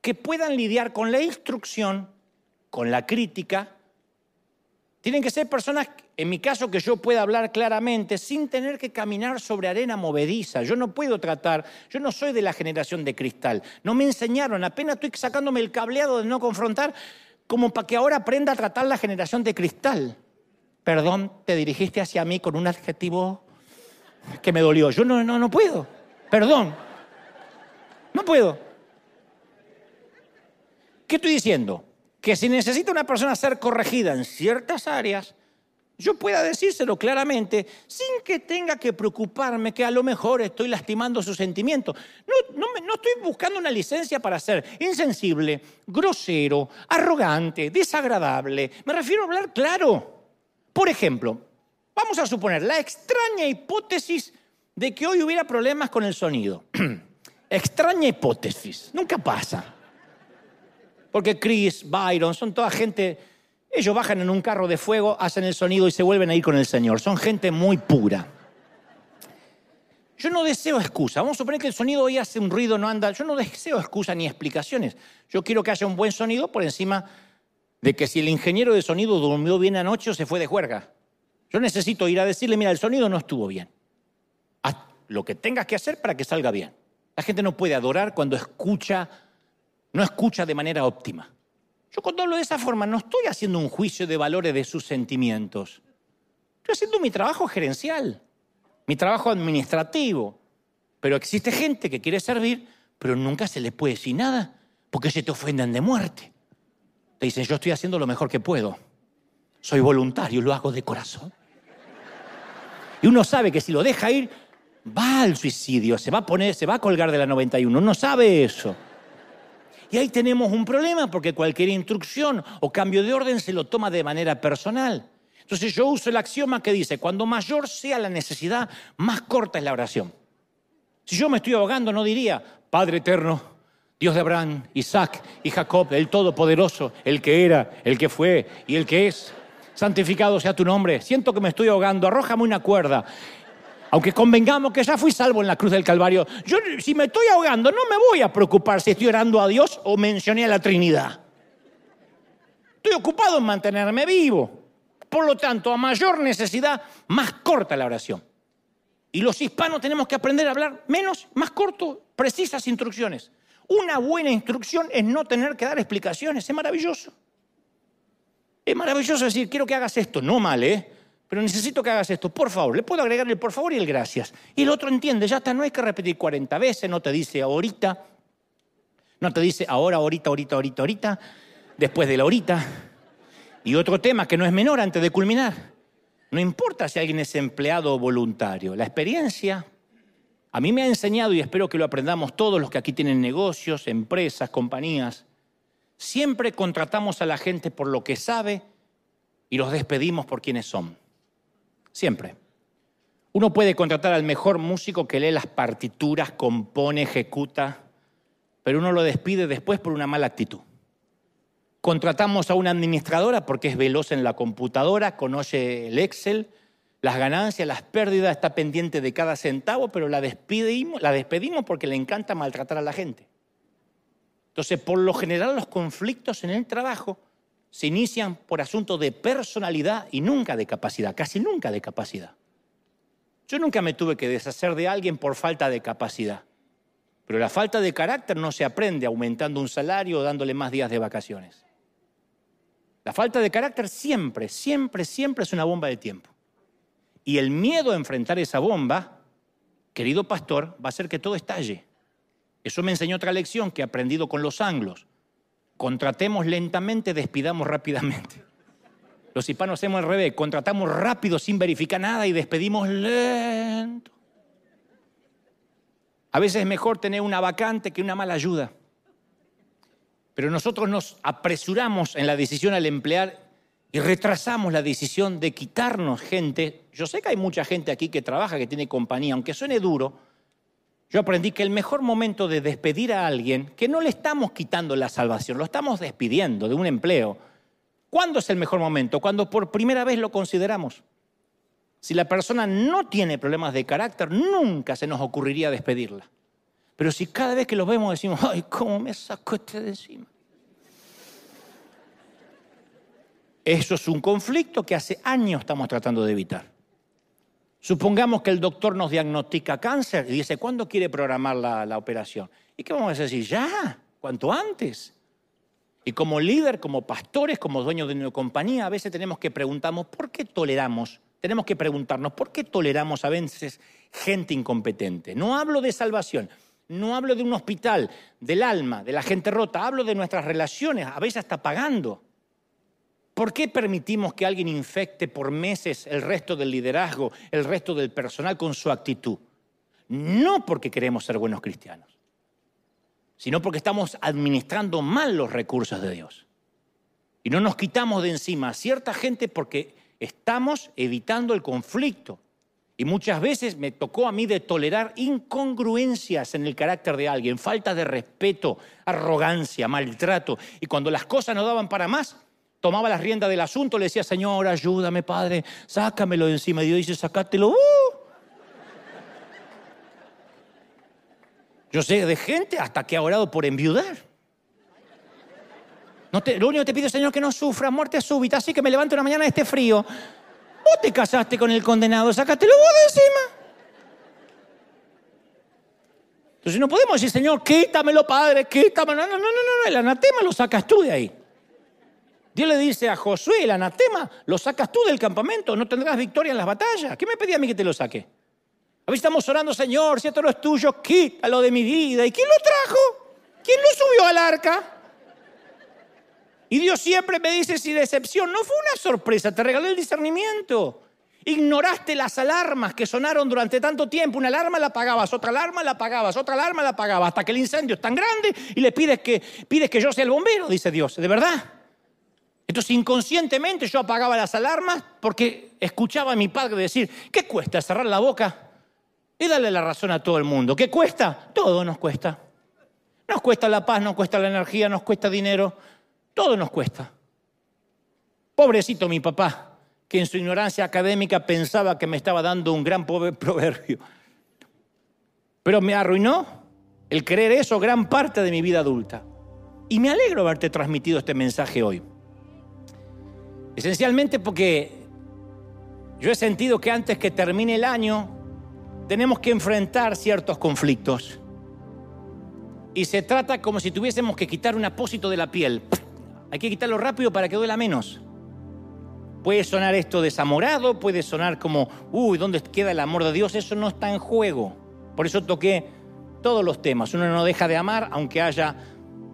que puedan lidiar con la instrucción, con la crítica tienen que ser personas, en mi caso, que yo pueda hablar claramente sin tener que caminar sobre arena movediza. Yo no puedo tratar, yo no soy de la generación de cristal. No me enseñaron, apenas estoy sacándome el cableado de no confrontar, como para que ahora aprenda a tratar la generación de cristal. Perdón, te dirigiste hacia mí con un adjetivo que me dolió. Yo no, no, no puedo. Perdón. No puedo. ¿Qué estoy diciendo? que si necesita una persona ser corregida en ciertas áreas, yo pueda decírselo claramente sin que tenga que preocuparme que a lo mejor estoy lastimando sus sentimientos. No, no, estoy buscando una licencia para ser insensible, grosero, arrogante, desagradable. Me refiero a hablar claro. Por ejemplo, vamos a suponer la extraña hipótesis de que hoy hubiera problemas con el sonido. *clears throat* extraña hipótesis, nunca pasa. Porque Chris, Byron, son toda gente, ellos bajan en un carro de fuego, hacen el sonido y se vuelven a ir con el Señor. Son gente muy pura. Yo no deseo excusa. Vamos a suponer que el sonido hoy hace un ruido, no anda. Yo no deseo excusa ni explicaciones. Yo quiero que haya un buen sonido por encima de que si el ingeniero de sonido durmió bien anoche o se fue de juerga. Yo necesito ir a decirle, mira, el sonido no estuvo bien. Haz lo que tengas que hacer para que salga bien. La gente no puede adorar cuando escucha no escucha de manera óptima. Yo cuando hablo de esa forma no estoy haciendo un juicio de valores de sus sentimientos. Estoy haciendo mi trabajo gerencial, mi trabajo administrativo. Pero existe gente que quiere servir, pero nunca se le puede decir nada, porque se te ofenden de muerte. Te dicen, yo estoy haciendo lo mejor que puedo. Soy voluntario, lo hago de corazón. Y uno sabe que si lo deja ir, va al suicidio, se va a poner, se va a colgar de la 91. Uno sabe eso. Y ahí tenemos un problema porque cualquier instrucción o cambio de orden se lo toma de manera personal. Entonces yo uso el axioma que dice, cuando mayor sea la necesidad, más corta es la oración. Si yo me estoy ahogando, no diría, Padre eterno, Dios de Abraham, Isaac y Jacob, el Todopoderoso, el que era, el que fue y el que es. Santificado sea tu nombre. Siento que me estoy ahogando. Arrójame una cuerda. Aunque convengamos que ya fui salvo en la cruz del Calvario. Yo, si me estoy ahogando, no me voy a preocupar si estoy orando a Dios o mencioné a la Trinidad. Estoy ocupado en mantenerme vivo. Por lo tanto, a mayor necesidad, más corta la oración. Y los hispanos tenemos que aprender a hablar menos, más corto, precisas instrucciones. Una buena instrucción es no tener que dar explicaciones. Es maravilloso. Es maravilloso decir, quiero que hagas esto. No mal, ¿eh? Pero necesito que hagas esto. Por favor, le puedo agregar el por favor y el gracias. Y el otro entiende, ya está, no hay que repetir 40 veces, no te dice ahorita, no te dice ahora, ahorita, ahorita, ahorita, ahorita, después de la ahorita. Y otro tema que no es menor antes de culminar. No importa si alguien es empleado o voluntario, la experiencia a mí me ha enseñado, y espero que lo aprendamos todos los que aquí tienen negocios, empresas, compañías, siempre contratamos a la gente por lo que sabe y los despedimos por quienes son. Siempre. Uno puede contratar al mejor músico que lee las partituras, compone, ejecuta, pero uno lo despide después por una mala actitud. Contratamos a una administradora porque es veloz en la computadora, conoce el Excel, las ganancias, las pérdidas, está pendiente de cada centavo, pero la despedimos, porque le encanta maltratar a la gente. Entonces, por lo general, los conflictos en el trabajo se inician por asuntos de personalidad y nunca de capacidad, casi nunca de capacidad. Yo nunca me tuve que deshacer de alguien por falta de capacidad, pero la falta de carácter no se aprende aumentando un salario o dándole más días de vacaciones. La falta de carácter siempre, siempre, siempre es una bomba de tiempo. Y el miedo a enfrentar esa bomba, querido pastor, va a hacer que todo estalle. Eso me enseñó otra lección que he aprendido con los anglos. Contratemos lentamente, despidamos rápidamente. *laughs* Los hispanos hacemos al revés, contratamos rápido sin verificar nada y despedimos lento. A veces es mejor tener una vacante que una mala ayuda. Pero nosotros nos apresuramos en la decisión al emplear y retrasamos la decisión de quitarnos gente. Yo sé que hay mucha gente aquí que trabaja, que tiene compañía, aunque suene duro. Yo aprendí que el mejor momento de despedir a alguien, que no le estamos quitando la salvación, lo estamos despidiendo de un empleo. ¿Cuándo es el mejor momento? Cuando por primera vez lo consideramos. Si la persona no tiene problemas de carácter, nunca se nos ocurriría despedirla. Pero si cada vez que lo vemos decimos, ay, ¿cómo me sacó este de encima? Eso es un conflicto que hace años estamos tratando de evitar. Supongamos que el doctor nos diagnostica cáncer y dice, ¿cuándo quiere programar la, operación? ¿Y qué vamos a decir? Ya, cuanto antes. Y como líder, como pastores, como dueños de una compañía, a veces tenemos que preguntarnos, ¿por qué toleramos? Tenemos que preguntarnos, ¿por qué toleramos a veces gente incompetente? No hablo de salvación, no hablo de un hospital, del alma, de la gente rota, hablo de nuestras relaciones, a veces hasta pagando. ¿Por qué permitimos que alguien infecte por meses el resto del liderazgo, el resto del personal con su actitud? No porque queremos ser buenos cristianos, sino porque estamos administrando mal los recursos de Dios. Y no nos quitamos de encima a cierta gente porque estamos evitando el conflicto. Y muchas veces me tocó a mí de tolerar incongruencias en el carácter de alguien, falta de respeto, arrogancia, maltrato. Y cuando las cosas no daban para más, tomaba las riendas del asunto, le decía, Señor, ayúdame, Padre, sácamelo de encima. Y Dios dice, sacátelo. ¡Uh! Yo sé de gente hasta que ha orado por enviudar. Lo único que te pido, Señor, que no sufra muerte súbita, así que me levante una mañana de este frío. Vos te casaste con el condenado, sácatelo vos de encima. Entonces no podemos decir, Señor, quítamelo, Padre, quítamelo. No, no, no, no, no, el anatema lo sacas tú de ahí. Dios le dice a Josué, el anatema, lo sacas tú del campamento, no tendrás victoria en las batallas. ¿Qué me pedía a mí que te lo saque? A ver, estamos orando, Señor, si esto no es tuyo, quítalo de mi vida. ¿Y quién lo trajo? ¿Quién lo subió al arca? Y Dios siempre me dice, si decepción, no fue una sorpresa, te regalé el discernimiento. Ignoraste las alarmas que sonaron durante tanto tiempo. Una alarma la apagabas, otra alarma la apagabas, otra alarma la apagabas, hasta que el incendio es tan grande y le pides que, pides que yo sea el bombero, dice Dios. ¿De verdad? Entonces inconscientemente yo apagaba las alarmas porque escuchaba a mi padre decir, ¿qué cuesta cerrar la boca y darle la razón a todo el mundo? ¿Qué cuesta? Todo nos cuesta. Nos cuesta la paz, nos cuesta la energía, nos cuesta dinero, todo nos cuesta. Pobrecito mi papá, que en su ignorancia académica pensaba que me estaba dando un gran proverbio. Pero me arruinó el creer eso gran parte de mi vida adulta. Y me alegro haberte transmitido este mensaje hoy. Esencialmente porque yo he sentido que antes que termine el año tenemos que enfrentar ciertos conflictos. Y se trata como si tuviésemos que quitar un apósito de la piel. Hay que quitarlo rápido para que duela menos. Puede sonar esto desamorado, puede sonar como, uy, ¿dónde queda el amor de Dios? Eso no está en juego. Por eso toqué todos los temas. Uno no deja de amar aunque haya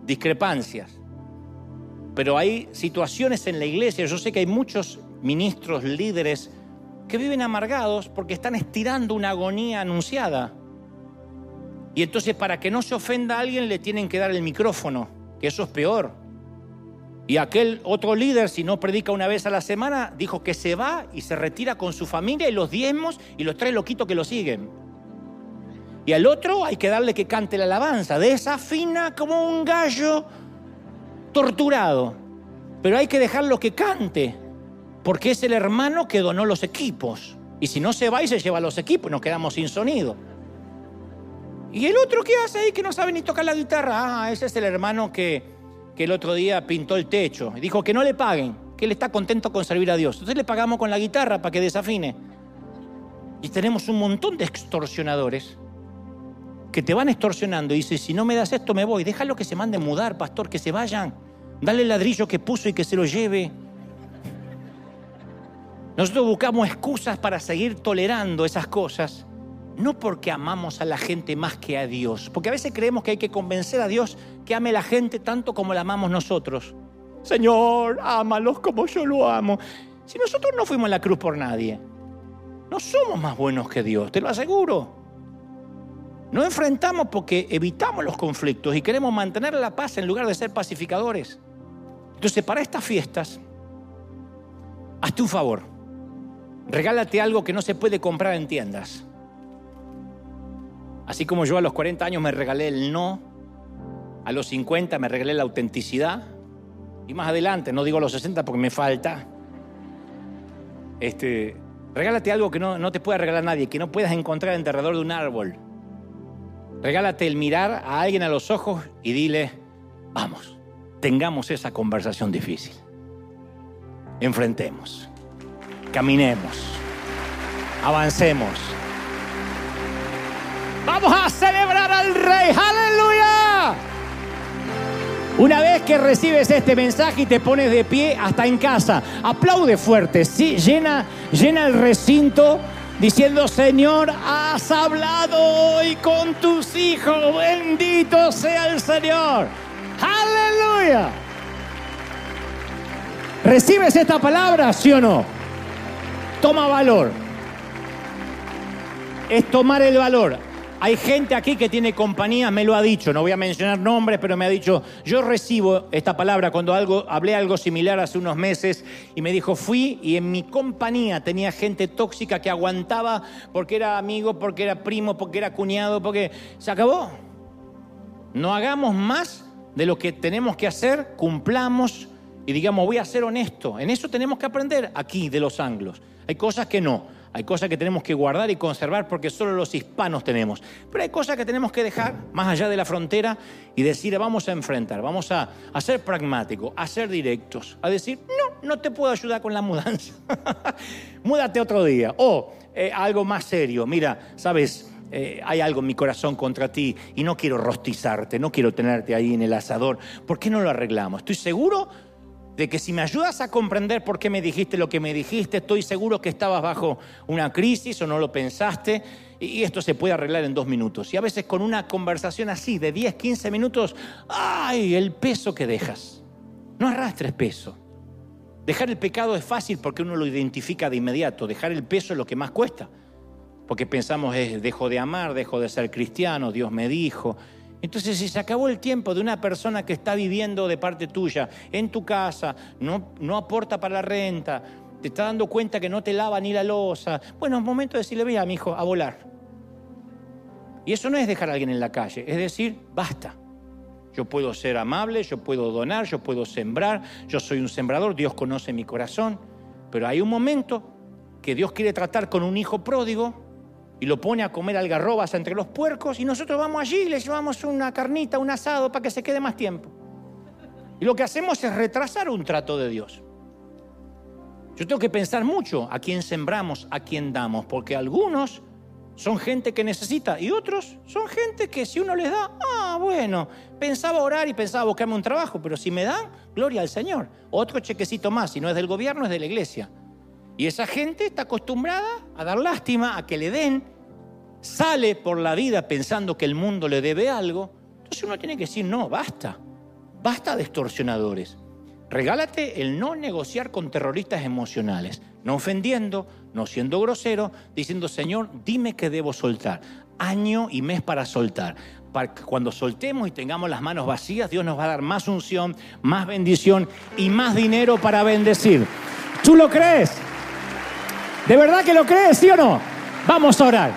discrepancias. Pero hay situaciones en la iglesia, yo sé que hay muchos ministros, líderes, que viven amargados porque están estirando una agonía anunciada. Y entonces para que no se ofenda a alguien le tienen que dar el micrófono, que eso es peor. Y aquel otro líder, si no predica una vez a la semana, dijo que se va y se retira con su familia y los diezmos y los tres loquitos que lo siguen. Y al otro hay que darle que cante la alabanza, desafina como un gallo torturado. Pero hay que dejarlo que cante, porque es el hermano que donó los equipos. Y si no se va y se lleva los equipos, nos quedamos sin sonido. Y el otro que hace ahí que no sabe ni tocar la guitarra, ah, ese es el hermano que que el otro día pintó el techo y dijo que no le paguen, que él está contento con servir a Dios. Entonces le pagamos con la guitarra para que desafine. Y tenemos un montón de extorsionadores que te van extorsionando y dices, si no me das esto me voy, déjalo que se mande mudar, pastor, que se vayan. Dale el ladrillo que puso y que se lo lleve. Nosotros buscamos excusas para seguir tolerando esas cosas no porque amamos a la gente más que a Dios, porque a veces creemos que hay que convencer a Dios que ame a la gente tanto como la amamos nosotros. Señor, ámalos como yo lo amo. Si nosotros no fuimos a la cruz por nadie, no somos más buenos que Dios, te lo aseguro. No enfrentamos porque evitamos los conflictos y queremos mantener la paz en lugar de ser pacificadores. Entonces, para estas fiestas, hazte un favor. Regálate algo que no se puede comprar en tiendas. Así como yo a los 40 años me regalé el no, a los 50 me regalé la autenticidad, y más adelante, no digo a los 60 porque me falta, este, regálate algo que no, no te pueda regalar nadie, que no puedas encontrar en alrededor de un árbol. Regálate el mirar a alguien a los ojos y dile, vamos, tengamos esa conversación difícil. Enfrentemos, caminemos, avancemos Vamos a celebrar al Rey. Aleluya. Una vez que recibes este mensaje y te pones de pie hasta en casa, aplaude fuerte, ¿sí? llena, llena el recinto diciendo, Señor, has hablado hoy con tus hijos, bendito sea el Señor. Aleluya. ¿Recibes esta palabra, sí o no? Toma valor. Es tomar el valor. Hay gente aquí que tiene compañía, me lo ha dicho, no voy a mencionar nombres, pero me ha dicho, yo recibo esta palabra cuando algo, hablé algo similar hace unos meses y me dijo, fui y en mi compañía tenía gente tóxica que aguantaba porque era amigo, porque era primo, porque era cuñado, porque se acabó. No hagamos más de lo que tenemos que hacer, cumplamos y digamos, voy a ser honesto. En eso tenemos que aprender aquí de los anglos. Hay cosas que no. Hay cosas que tenemos que guardar y conservar porque solo los hispanos tenemos. Pero hay cosas que tenemos que dejar más allá de la frontera y decir, vamos a enfrentar, vamos a, ser pragmáticos, a ser directos, a decir, no, no te puedo ayudar con la mudanza. *laughs* Múdate otro día. O eh, algo más serio, mira, sabes, eh, hay algo en mi corazón contra ti y no quiero rostizarte, no quiero tenerte ahí en el asador. ¿Por qué no lo arreglamos? Estoy seguro de que si me ayudas a comprender por qué me dijiste lo que me dijiste, estoy seguro que estabas bajo una crisis o no lo pensaste y esto se puede arreglar en dos minutos. Y a veces con una conversación así de 10, 15 minutos, ¡ay! El peso que dejas. No arrastres peso. Dejar el pecado es fácil porque uno lo identifica de inmediato. Dejar el peso es lo que más cuesta. Porque pensamos, es, dejo de amar, dejo de ser cristiano, Dios me dijo. Entonces, si se acabó el tiempo de una persona que está viviendo de parte tuya, en tu casa, no, no aporta para la renta, te está dando cuenta que no te lava ni la losa, bueno, es momento de decirle, vea, mi hijo, a volar. Y eso no es dejar a alguien en la calle, es decir, basta. Yo puedo ser amable, yo puedo donar, yo puedo sembrar, yo soy un sembrador, Dios conoce mi corazón, pero hay un momento que Dios quiere tratar con un hijo pródigo y lo pone a comer algarrobas entre los puercos y nosotros vamos allí y le llevamos una carnita, un asado para que se quede más tiempo. Y lo que hacemos es retrasar un trato de Dios. Yo tengo que pensar mucho a quién sembramos, a quién damos, porque algunos son gente que necesita y otros son gente que si uno les da, ah, bueno, pensaba orar y pensaba buscarme un trabajo, pero si me dan, gloria al Señor. Otro chequecito más, si no es del gobierno, es de la iglesia. Y esa gente está acostumbrada a dar lástima, a que le den, sale por la vida pensando que el mundo le debe algo. Entonces uno tiene que decir, no, basta, basta de extorsionadores. Regálate el no negociar con terroristas emocionales, no ofendiendo, no siendo grosero, diciendo, Señor, dime que debo soltar. Año y mes para soltar. Para que cuando soltemos y tengamos las manos vacías, Dios nos va a dar más unción, más bendición y más dinero para bendecir. ¿Tú lo crees? ¿De verdad que lo crees, sí o no? Vamos a orar.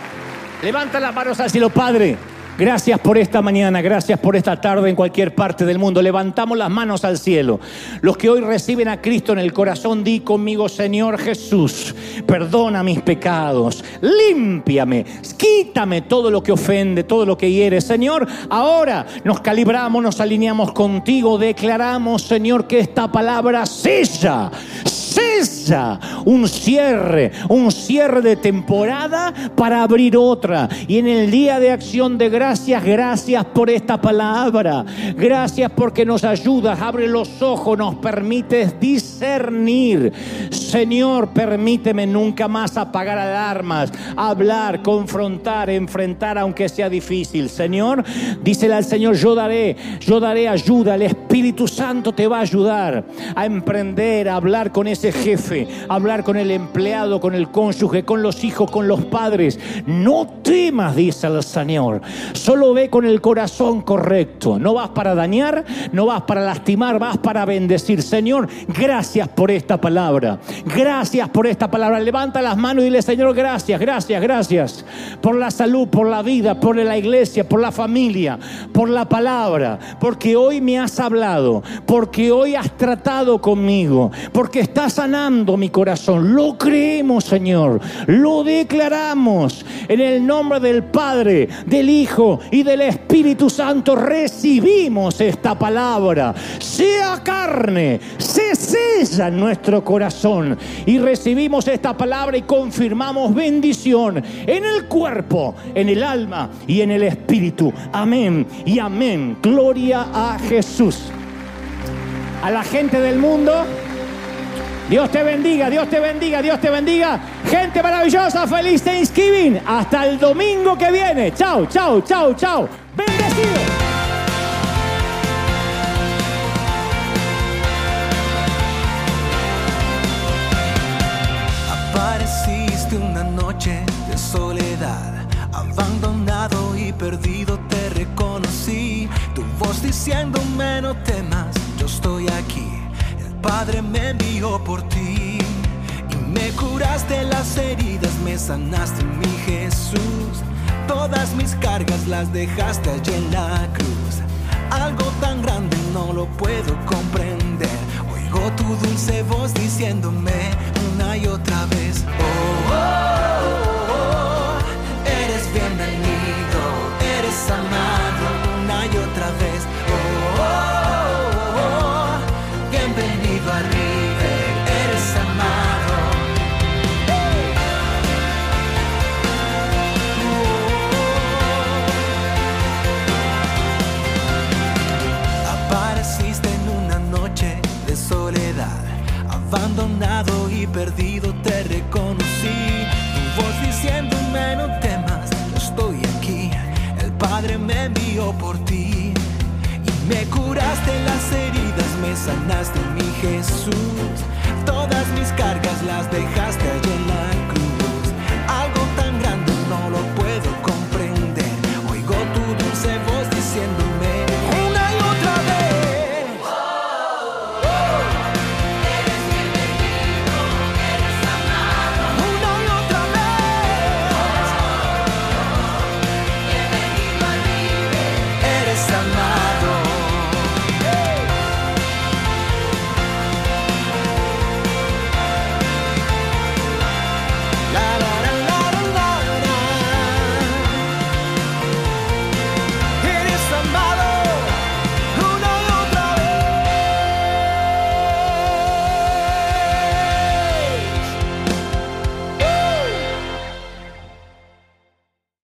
Levanta las manos al cielo, Padre. Gracias por esta mañana, gracias por esta tarde en cualquier parte del mundo. Levantamos las manos al cielo. Los que hoy reciben a Cristo en el corazón, di conmigo, Señor Jesús, perdona mis pecados, límpiame, quítame todo lo que ofende, todo lo que hiere. Señor, ahora nos calibramos, nos alineamos contigo, declaramos, Señor, que esta palabra sella un cierre, un cierre de temporada para abrir otra. Y en el día de acción de gracias, gracias por esta palabra. Gracias porque nos ayudas, abre los ojos, nos permites discernir. Señor, permíteme nunca más apagar alarmas, hablar, confrontar, enfrentar, aunque sea difícil. Señor, dísele al Señor, yo daré, yo daré ayuda. El Espíritu Santo te va a ayudar a emprender, a hablar con ese jefe, hablar con el empleado, con el cónyuge, con los hijos, con los padres. No temas, dice el Señor. Solo ve con el corazón correcto. No vas para dañar, no vas para lastimar, vas para bendecir. Señor, gracias por esta palabra. Gracias por esta palabra. Levanta las manos y dile, Señor, gracias, gracias, gracias. Por la salud, por la vida, por la iglesia, por la familia, por la palabra. Porque hoy me has hablado, porque hoy has tratado conmigo, porque estás sanando mi corazón. Lo creemos, Señor. Lo declaramos. En el nombre del Padre, del Hijo y del Espíritu Santo recibimos esta palabra. Sea carne, se sella en nuestro corazón. Y recibimos esta palabra y confirmamos bendición en el cuerpo, en el alma y en el espíritu. Amén y amén. Gloria a Jesús. A la gente del mundo. Dios te bendiga, Dios te bendiga, Dios te bendiga. Gente maravillosa, feliz Thanksgiving. Hasta el domingo que viene. Chao, chao, chao, chao. Bendecido. Sanaste mi Jesús. Todas mis cargas las dejaste allí en la cruz. Algo tan grande no lo puedo comprender. Oigo tu dulce voz diciéndome una y otra vez. Oh, oh, oh, oh, eres bienvenido, eres amado sanaste mi Jesús. Todas mis cargas las dejaste la